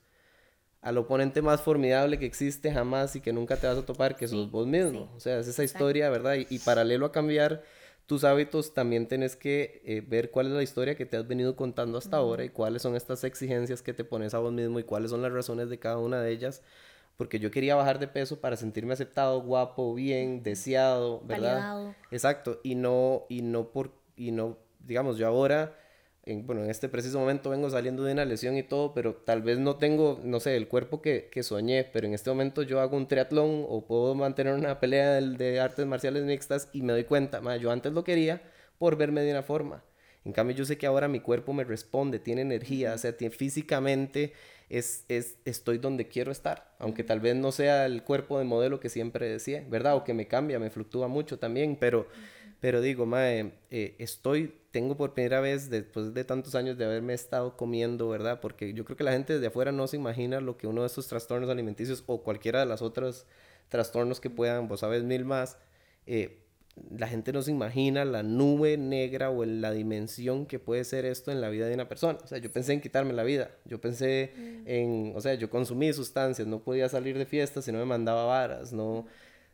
al oponente más formidable que existe jamás y que nunca te vas a topar, que sos vos mismo. O sea, es esa historia, ¿verdad? Y, paralelo a cambiar tus hábitos, también tienes que eh, ver cuál es la historia que te has venido contando hasta ahora y cuáles son estas exigencias que te pones a vos mismo y cuáles son las razones de cada una de ellas porque yo quería bajar de peso para sentirme aceptado, guapo, bien, deseado, ¿verdad? Exacto, y no, y no por, y no, digamos, yo ahora, en, bueno, en este preciso momento vengo saliendo de una lesión y todo, pero tal vez no tengo, no sé, el cuerpo que, que soñé, pero en este momento yo hago un triatlón o puedo mantener una pelea de, de artes marciales mixtas y me doy cuenta, ma, yo antes lo quería por verme de una forma. En cambio, yo sé que ahora mi cuerpo me responde, tiene energía, o sea, tiene, físicamente es, es, estoy donde quiero estar, aunque tal vez no sea el cuerpo de modelo que siempre decía, ¿verdad? O que me cambia, me fluctúa mucho también, pero, pero digo, mae, eh, estoy, tengo por primera vez, después de tantos años de haberme estado comiendo, ¿verdad? Porque yo creo que la gente desde afuera no se imagina lo que uno de estos trastornos alimenticios o cualquiera de los otros trastornos que puedan, vos sabes mil más, eh, la gente no se imagina la nube negra o la dimensión que puede ser esto en la vida de una persona. O sea, yo pensé en quitarme la vida. Yo pensé mm. en, o sea, yo consumí sustancias, no podía salir de fiesta si no me mandaba varas, no,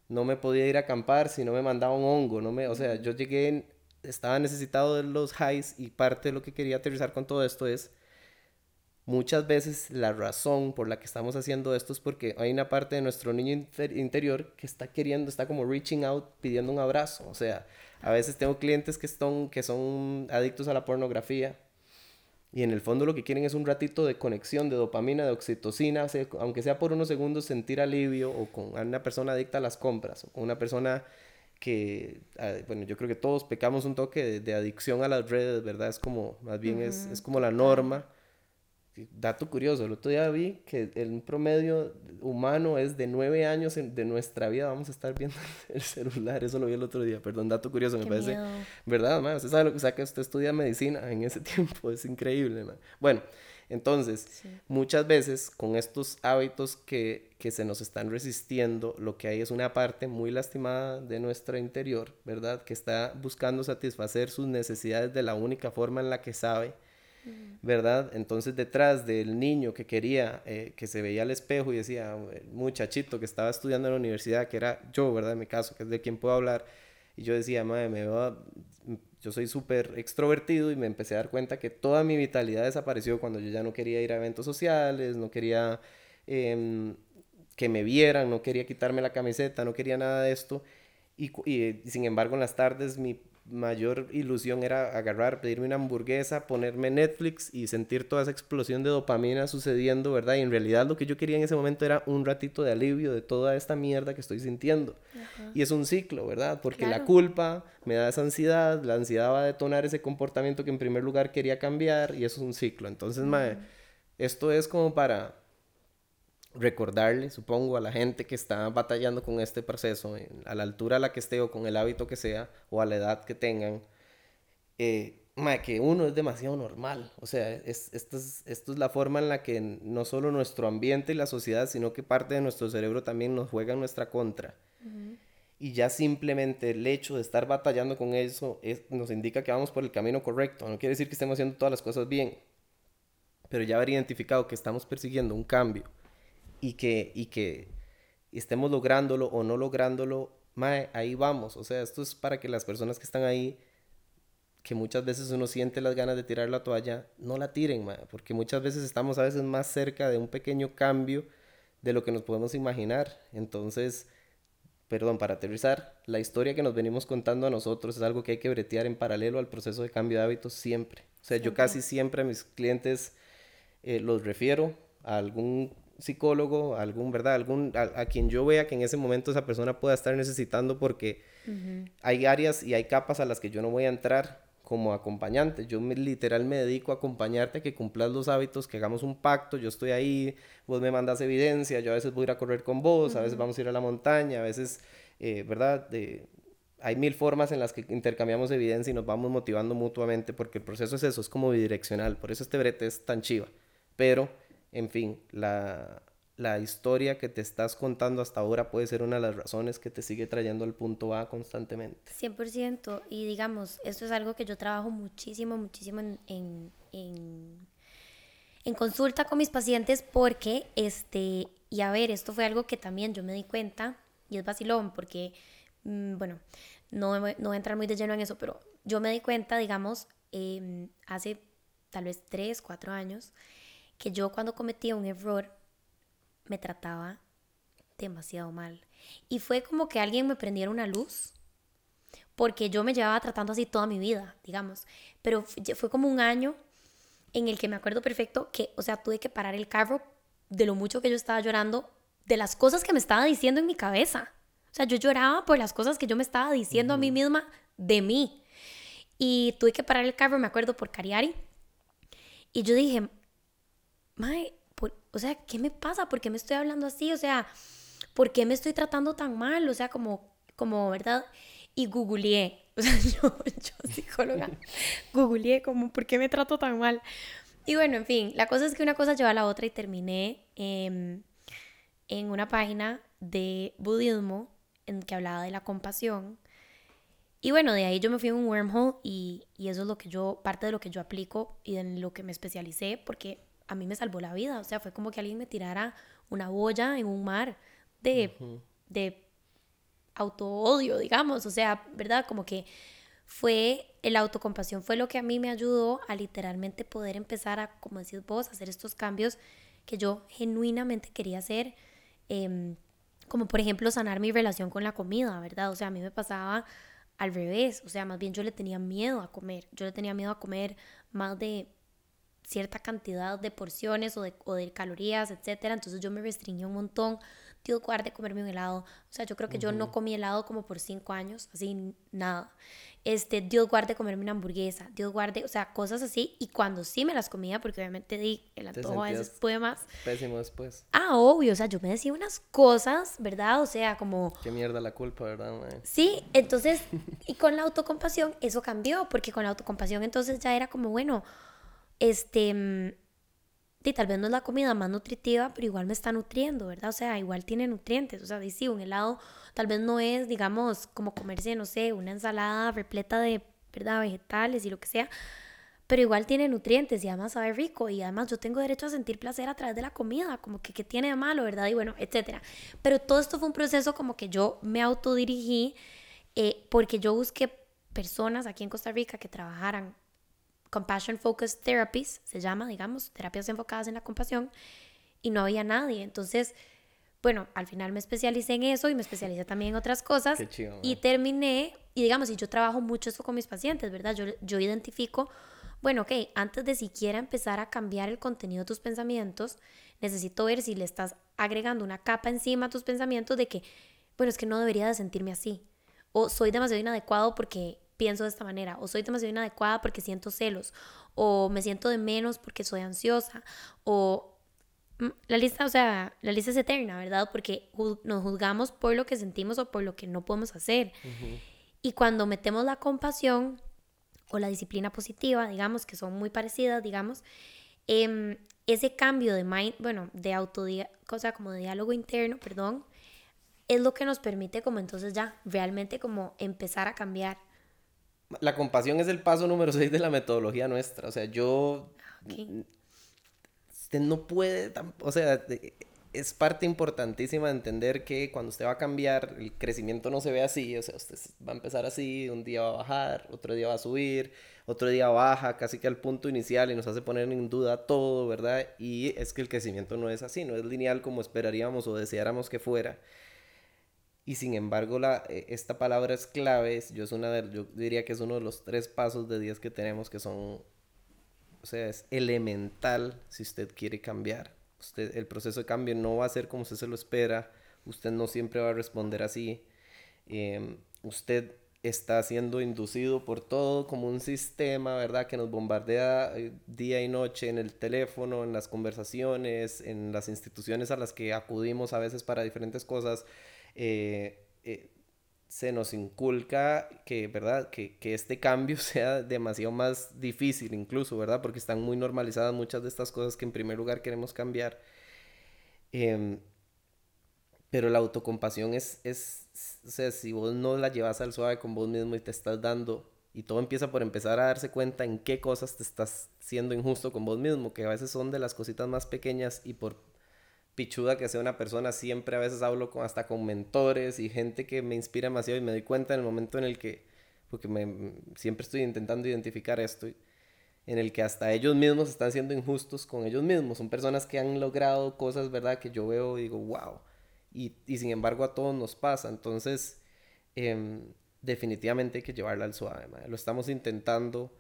no me podía ir a acampar si no me mandaba un hongo, no me, o sea, yo llegué, estaba necesitado de los highs y parte de lo que quería aterrizar con todo esto es muchas veces la razón por la que estamos haciendo esto es porque hay una parte de nuestro niño interior que está queriendo, está como reaching out, pidiendo un abrazo. O sea, a veces tengo clientes que, están, que son adictos a la pornografía y en el fondo lo que quieren es un ratito de conexión, de dopamina, de oxitocina, aunque sea por unos segundos sentir alivio o con una persona adicta a las compras o con una persona que, ah, bueno, yo creo que todos pecamos un toque de, adicción a las redes, ¿verdad? Es como, más bien es, es como la norma dato curioso, el otro día vi que el promedio humano es de nueve años de nuestra vida vamos a estar viendo el celular, eso lo vi el otro día, perdón, dato curioso, me parece, ¿verdad? Usted sabe lo que saca, usted estudia medicina en ese tiempo, es increíble, Bueno, entonces, muchas veces con estos hábitos que, que se nos están resistiendo, lo que hay es una parte muy lastimada de nuestro interior, ¿verdad? Que está buscando satisfacer sus necesidades de la única forma en la que sabe, ¿verdad? Entonces detrás del niño que quería, eh, que se veía al espejo y decía, el muchachito que estaba estudiando en la universidad, que era yo, ¿verdad? En mi caso, que es de quien puedo hablar, y yo decía, madre, me va... yo soy súper extrovertido y me empecé a dar cuenta que toda mi vitalidad desapareció cuando yo ya no quería ir a eventos sociales, no quería em, que me vieran, no quería quitarme la camiseta, no quería nada de esto. Y, y, sin embargo en las tardes mi mayor ilusión era agarrar, pedirme una hamburguesa, ponerme Netflix y sentir toda esa explosión de dopamina sucediendo, ¿verdad? Y en realidad lo que yo quería en ese momento era un ratito de alivio de toda esta mierda que estoy sintiendo. Y es un ciclo, ¿verdad? Porque la culpa me da esa ansiedad, la ansiedad va a detonar ese comportamiento que en primer lugar quería cambiar y eso es un ciclo. Entonces, mae, esto es como para recordarle, supongo, a la gente que está batallando con este proceso, a la altura a la que esté o con el hábito que sea, o a la edad que tengan, eh, que uno es demasiado normal. O sea, es, esto, es, esto es la forma en la que no solo nuestro ambiente y la sociedad, sino que parte de nuestro cerebro también nos juega en nuestra contra. Y ya simplemente el hecho de estar batallando con eso nos indica que vamos por el camino correcto. No quiere decir que estemos haciendo todas las cosas bien, pero ya haber identificado que estamos persiguiendo un cambio y que, y que estemos lográndolo o no lográndolo, mae, ahí vamos. O sea, esto es para que las personas que están ahí, que muchas veces uno siente las ganas de tirar la toalla, no la tiren, mae, porque muchas veces estamos a veces más cerca de un pequeño cambio de lo que nos podemos imaginar. Entonces, perdón, para aterrizar, la historia que nos venimos contando a nosotros es algo que hay que bretear en paralelo al proceso de cambio de hábitos siempre. O sea, yo casi siempre a mis clientes eh, los refiero a algún psicólogo, algún, ¿verdad? Algún, a, quien yo vea que en ese momento esa persona pueda estar necesitando porque hay áreas y hay capas a las que yo no voy a entrar como acompañante. Yo me, literal me dedico a acompañarte a que cumplas los hábitos, que hagamos un pacto, yo estoy ahí, vos me mandas evidencia, yo a veces voy a ir a correr con vos, a veces vamos a ir a la montaña, a veces, eh, ¿verdad? De, hay mil formas en las que intercambiamos evidencia y nos vamos motivando mutuamente porque el proceso es eso, es como bidireccional, por eso este brete es tan chiva. Pero en fin, la, historia que te estás contando hasta ahora puede ser una de las razones que te sigue trayendo al punto A constantemente. 100%. Y digamos, esto es algo que yo trabajo muchísimo, muchísimo en, en, consulta con mis pacientes porque, este, y a ver, esto fue algo que también yo me di cuenta, y es vacilón, porque, mm, bueno, no, no voy a entrar muy de lleno en eso, pero yo me di cuenta, digamos, em, hace tal vez tres, cuatro años, que yo cuando cometía un error me trataba demasiado mal. Y fue como que alguien me prendiera una luz, porque yo me llevaba tratando así toda mi vida, digamos. Pero fue como un año en el que me acuerdo perfecto que, o sea, tuve que parar el carro de lo mucho que yo estaba llorando, de las cosas que me estaba diciendo en mi cabeza. O sea, yo lloraba por las cosas que yo me estaba diciendo a mí misma de mí. Y tuve que parar el carro, me acuerdo, por Cariari. Y yo dije, mae, o sea, ¿qué me pasa? ¿Por qué me estoy hablando así? O sea, ¿por qué me estoy tratando tan mal? O sea, como, como, ¿verdad? Y googleé, o sea, yo, yo psicóloga, googleé como, ¿por qué me trato tan mal? Y bueno, en fin, la cosa es que una cosa lleva a la otra y terminé en una página de budismo en que hablaba de la compasión. Y bueno, de ahí yo me fui a un wormhole y, y eso es lo que yo, parte de lo que yo aplico y en lo que me especialicé, porque a mí me salvó la vida. O sea, fue como que alguien me tirara una boya en un mar de, de auto-odio, digamos. O sea, ¿verdad? Como que fue, el autocompasión fue lo que a mí me ayudó a literalmente poder empezar a, como decís vos, hacer estos cambios que yo genuinamente quería hacer. Em, como por ejemplo sanar mi relación con la comida, ¿verdad? O sea, a mí me pasaba al revés, o sea, más bien yo le tenía miedo a comer, yo le tenía miedo a comer más de cierta cantidad de porciones o de, o de calorías, etcétera. Entonces yo me restringí un montón. Dios guarde comerme un helado. O sea, yo creo que yo no comí helado como por cinco años, así nada. Este, Dios guarde comerme una hamburguesa, Dios guarde, o sea, cosas así. Y cuando sí me las comía, porque obviamente di el antojo a veces puede más. Pésimo después. Ah, obvio, o sea, yo me decía unas cosas, ¿verdad? O sea, como... Qué mierda la culpa, ¿verdad? Sí, entonces, y con la autocompasión eso cambió, porque con la autocompasión entonces ya era como, bueno, este, mm, y tal vez no es la comida más nutritiva, pero igual me está nutriendo, ¿verdad? O sea, igual tiene nutrientes. O sea, sí, un helado tal vez no es, digamos, como comerse, no sé, una ensalada repleta de, ¿verdad? Vegetales y lo que sea, pero igual tiene nutrientes y además sabe rico y además yo tengo derecho a sentir placer a través de la comida, como que qué tiene de malo, ¿verdad? Y bueno, etcétera. Pero todo esto fue un proceso como que yo me autodirigí eh, porque yo busqué personas aquí en Costa Rica que trabajaran Compassion Focused Therapies, se llama, digamos, terapias enfocadas en la compasión, y no había nadie. Entonces, bueno, al final me especialicé en eso y me especialicé también en otras cosas. y terminé, y digamos, y yo trabajo mucho esto con mis pacientes, ¿verdad? Yo, yo identifico, bueno, ok, antes de siquiera empezar a cambiar el contenido de tus pensamientos, necesito ver si le estás agregando una capa encima a tus pensamientos de que, bueno, es que no debería de sentirme así. O soy demasiado inadecuado porque pienso de esta manera. O soy demasiado inadecuada porque siento celos. O me siento de menos porque soy ansiosa. O Mm, la lista, o sea, la lista es eterna, ¿verdad? Porque nos juzgamos por lo que sentimos o por lo que no podemos hacer. Y cuando metemos la compasión o la disciplina positiva, digamos, que son muy parecidas, digamos, em, ese cambio de mind, bueno, de autodía, cosa como de diálogo interno, perdón, es lo que nos permite como entonces ya realmente como empezar a cambiar. La compasión es el paso número 6 de la metodología nuestra. O sea, yo usted no puede, o sea, es parte importantísima de entender que cuando usted va a cambiar, el crecimiento no se ve así, o sea, usted va a empezar así, un día va a bajar, otro día va a subir, otro día baja casi que al punto inicial y nos hace poner en duda todo, ¿verdad? Y es que el crecimiento no es así, no es lineal como esperaríamos o deseáramos que fuera. Y sin embargo, la, e, esta palabra es clave, yo, es una de, yo diría que es uno de los tres pasos de 10 que tenemos que son o sea, es elemental si usted quiere cambiar. Usted, el proceso de cambio no va a ser como usted se lo espera. Usted no siempre va a responder así. Em, usted está siendo inducido por todo como un sistema, ¿verdad? Que nos bombardea eh, día y noche en el teléfono, en las conversaciones, en las instituciones a las que acudimos a veces para diferentes cosas. Eh, eh, se nos inculca que, ¿verdad? Que, este cambio sea demasiado más difícil incluso, ¿verdad? Porque están muy normalizadas muchas de estas cosas que en primer lugar queremos cambiar. Em, pero la autocompasión es, es, o sea, si vos no la llevas al suave con vos mismo y te estás dando, y todo empieza por empezar a darse cuenta en qué cosas te estás siendo injusto con vos mismo, que a veces son de las cositas más pequeñas y por pichuda que sea una persona, siempre a veces hablo con, hasta con mentores y gente que me inspira demasiado y me doy cuenta en el momento en el que, porque me, siempre estoy intentando identificar esto, en el que hasta ellos mismos están siendo injustos con ellos mismos. Son personas que han logrado cosas, ¿verdad? Que yo veo y digo, wow. Y, sin embargo a todos nos pasa. Entonces, em, definitivamente hay que llevarla al suave. Lo estamos intentando.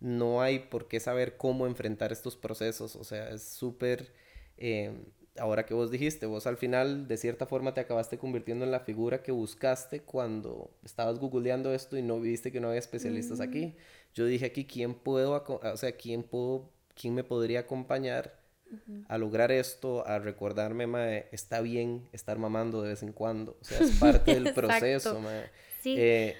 No hay por qué saber cómo enfrentar estos procesos. O sea, es súper... Em, ahora que vos dijiste, vos al final de cierta forma te acabaste convirtiendo en la figura que buscaste cuando estabas googleando esto y no viste que no había especialistas aquí. Yo dije aquí, ¿quién puedo, o sea, quién puedo, quién me podría acompañar a lograr esto, a recordarme, mae, está bien estar mamando de vez en cuando, o sea, es parte del proceso, mae. Sí. Eh,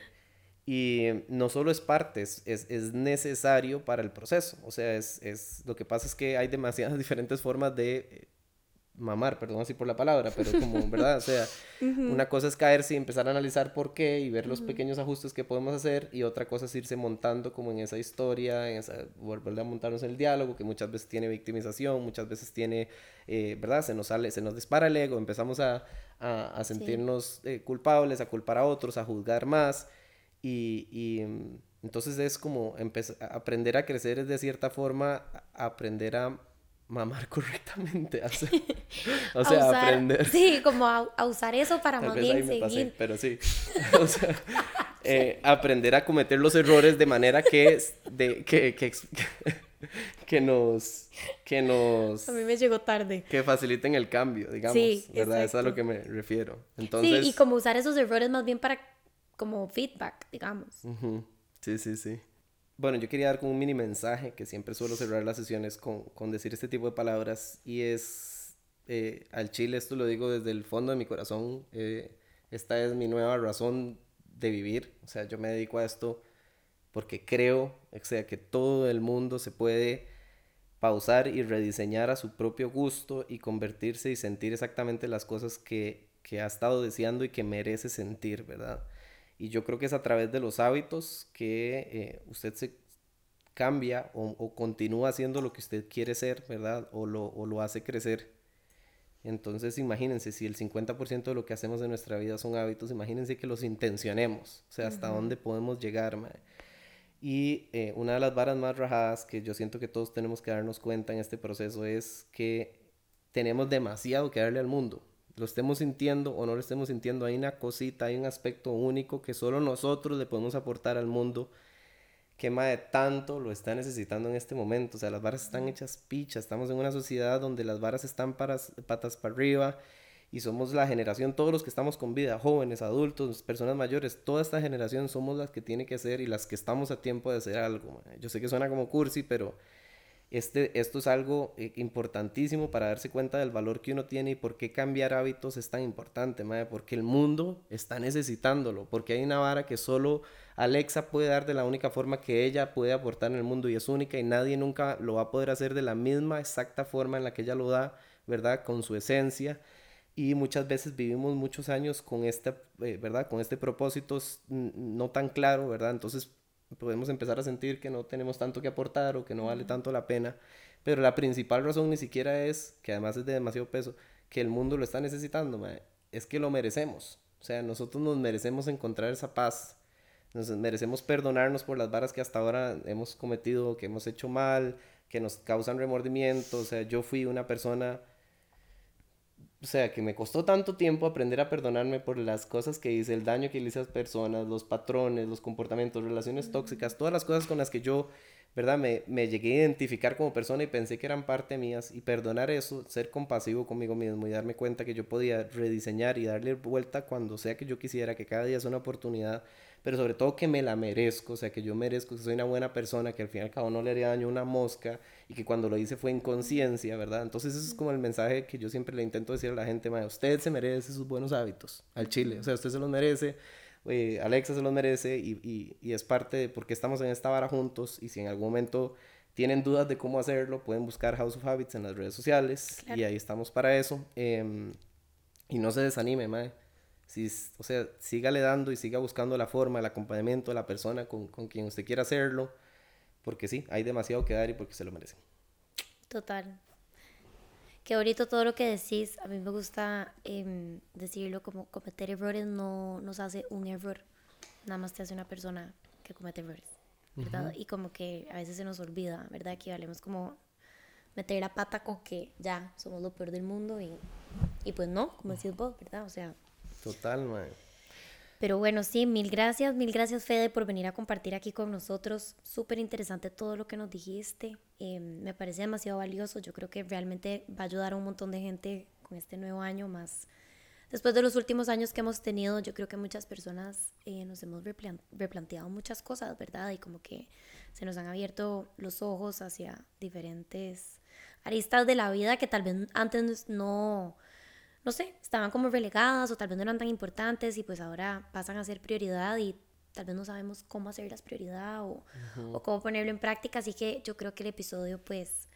y no solo es parte, es, es, es, necesario para el proceso. O sea, es, es, lo que pasa es que hay demasiadas diferentes formas de mamar, perdón así por la palabra, pero como, ¿verdad? O sea, una cosa es caerse y empezar a analizar por qué y ver los pequeños ajustes que podemos hacer y otra cosa es irse montando como en esa historia, en esa, volver a montarnos en el diálogo, que muchas veces tiene victimización, muchas veces tiene, eh, ¿verdad? Se nos sale, se nos dispara el ego, empezamos a, a, a sentirnos eh, culpables, a culpar a otros, a juzgar más y, y mm, entonces es como aprender a crecer es de cierta forma aprender a mamar correctamente. O sea, aprender. Sí, como a, usar eso para más bien seguir. pero sí. o sea, eh, aprender a cometer los errores de manera que, de, que, que, que, nos... Que nos... A mí me llegó tarde. Que faciliten el cambio, digamos. Sí, ¿verdad? Eso es a lo que me refiero. Entonces... Sí, y como usar esos errores más bien para como feedback, digamos. Sí, sí, sí. Bueno, yo quería dar como un mini mensaje que siempre suelo cerrar las sesiones con, con decir este tipo de palabras y es eh, al chile, esto lo digo desde el fondo de mi corazón, eh, esta es mi nueva razón de vivir, o sea, yo me dedico a esto porque creo, que todo el mundo se puede pausar y rediseñar a su propio gusto y convertirse y sentir exactamente las cosas que, que ha estado deseando y que merece sentir, ¿verdad? Y yo creo que es a través de los hábitos que eh, usted se cambia o, continúa haciendo lo que usted quiere ser, ¿verdad? O lo, o lo hace crecer. Entonces, imagínense, si el 50% de lo que hacemos en nuestra vida son hábitos, imagínense que los intencionemos, o sea, hasta dónde podemos llegar. Y eh, una de las varas más rajadas que yo siento que todos tenemos que darnos cuenta en este proceso es que tenemos demasiado que darle al mundo, lo estemos sintiendo o no lo estemos sintiendo, hay una cosita, hay un aspecto único que solo nosotros le podemos aportar al mundo que de tanto lo está necesitando en este momento. O sea, las varas están hechas pichas. Estamos en una sociedad donde las varas están para, patas para arriba y somos la generación, todos los que estamos con vida, jóvenes, adultos, personas mayores, toda esta generación somos las que tiene que hacer y las que estamos a tiempo de hacer algo. Yo sé que suena como cursi, pero este, esto es algo eh, importantísimo para darse cuenta del valor que uno tiene y por qué cambiar hábitos es tan importante, madre, porque el mundo está necesitándolo, porque hay una vara que solo Alexa puede dar de la única forma que ella puede aportar en el mundo y es única y nadie nunca lo va a poder hacer de la misma exacta forma en la que ella lo da, ¿verdad? Con su esencia y muchas veces vivimos muchos años con este, eh, ¿verdad? Con este propósito no tan claro, ¿verdad? Entonces podemos empezar a sentir que no tenemos tanto que aportar o que no vale tanto la pena. Pero la principal razón ni siquiera es, que además es de demasiado peso, que el mundo lo está necesitando, es que lo merecemos. O sea, nosotros nos merecemos encontrar esa paz. Nos merecemos perdonarnos por las varas que hasta ahora hemos cometido, que hemos hecho mal, que nos causan remordimiento. O sea, yo fui una persona o sea, que me costó tanto tiempo aprender a perdonarme por las cosas que hice, el daño que le hice a las personas, los patrones, los comportamientos, relaciones tóxicas, todas las cosas con las que yo, ¿verdad? Me, me llegué a identificar como persona y pensé que eran parte mías y perdonar eso, ser compasivo conmigo mismo y darme cuenta que yo podía rediseñar y darle vuelta cuando sea que yo quisiera, que cada día es una oportunidad pero sobre todo que me la merezco, o sea, que yo merezco, que soy una buena persona, que al fin y al cabo no le haría daño a una mosca y que cuando lo hice fue en conciencia, ¿verdad? Entonces ese es como el mensaje que yo siempre le intento decir a la gente, usted se merece sus buenos hábitos al chile, o sea, usted se los merece, eh, Alexa se los merece y, y, y, es parte de por qué estamos en esta vara juntos y si en algún momento tienen dudas de cómo hacerlo, pueden buscar House of Habits en las redes sociales y ahí estamos para eso. Em, y no se desanime, mae o sea, sígale dando y siga buscando la forma, el acompañamiento de la persona con, con quien usted quiera hacerlo, porque sí, hay demasiado que dar y porque se lo merecen. Total. Que ahorita todo lo que decís, a mí me gusta em, decirlo como cometer errores no nos hace un error, nada más te hace una persona que comete errores, ¿verdad? Y como que a veces se nos olvida, ¿verdad? Que valemos como meter la pata con que ya somos lo peor del mundo y, y pues no, como decís vos, ¿verdad? O sea, Total, man. Pero bueno, sí, mil gracias, mil gracias Fede por venir a compartir aquí con nosotros. Súper interesante todo lo que nos dijiste. Eh, me parece demasiado valioso. Yo creo que realmente va a ayudar a un montón de gente con este nuevo año más. Después de los últimos años que hemos tenido, yo creo que muchas personas eh, nos hemos replanteado muchas cosas, ¿verdad? Y como que se nos han abierto los ojos hacia diferentes aristas de la vida que tal vez antes no, no sé, estaban como relegadas o tal vez no eran tan importantes y pues ahora pasan a ser prioridad y tal vez no sabemos cómo hacerlas prioridad o, o cómo ponerlo en práctica. Así que yo creo que el episodio pues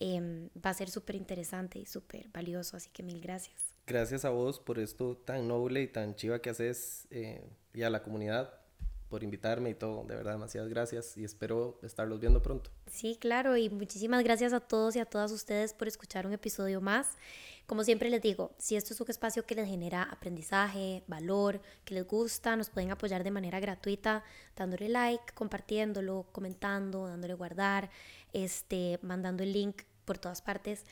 em, va a ser súper interesante y súper valioso. Así que mil gracias. Gracias a vos por esto tan noble y tan chiva que haces eh, y a la comunidad por invitarme y todo. De verdad, demasiadas gracias y espero estarlos viendo pronto. Sí, claro, y muchísimas gracias a todos y a todas ustedes por escuchar un episodio más. Como siempre les digo, si esto es un espacio que les genera aprendizaje, valor, que les gusta, nos pueden apoyar de manera gratuita, dándole like, compartiéndolo, comentando, dándole guardar, este, mandando el link por todas partes.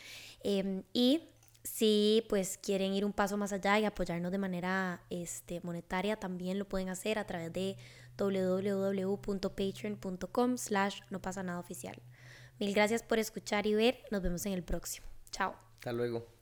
Em, y si pues quieren ir un paso más allá y apoyarnos de manera este, monetaria, también lo pueden hacer a través de www.patreon.com slash no pasa nada oficial. Mil gracias por escuchar y ver. Nos vemos en el próximo. Chao. Hasta luego.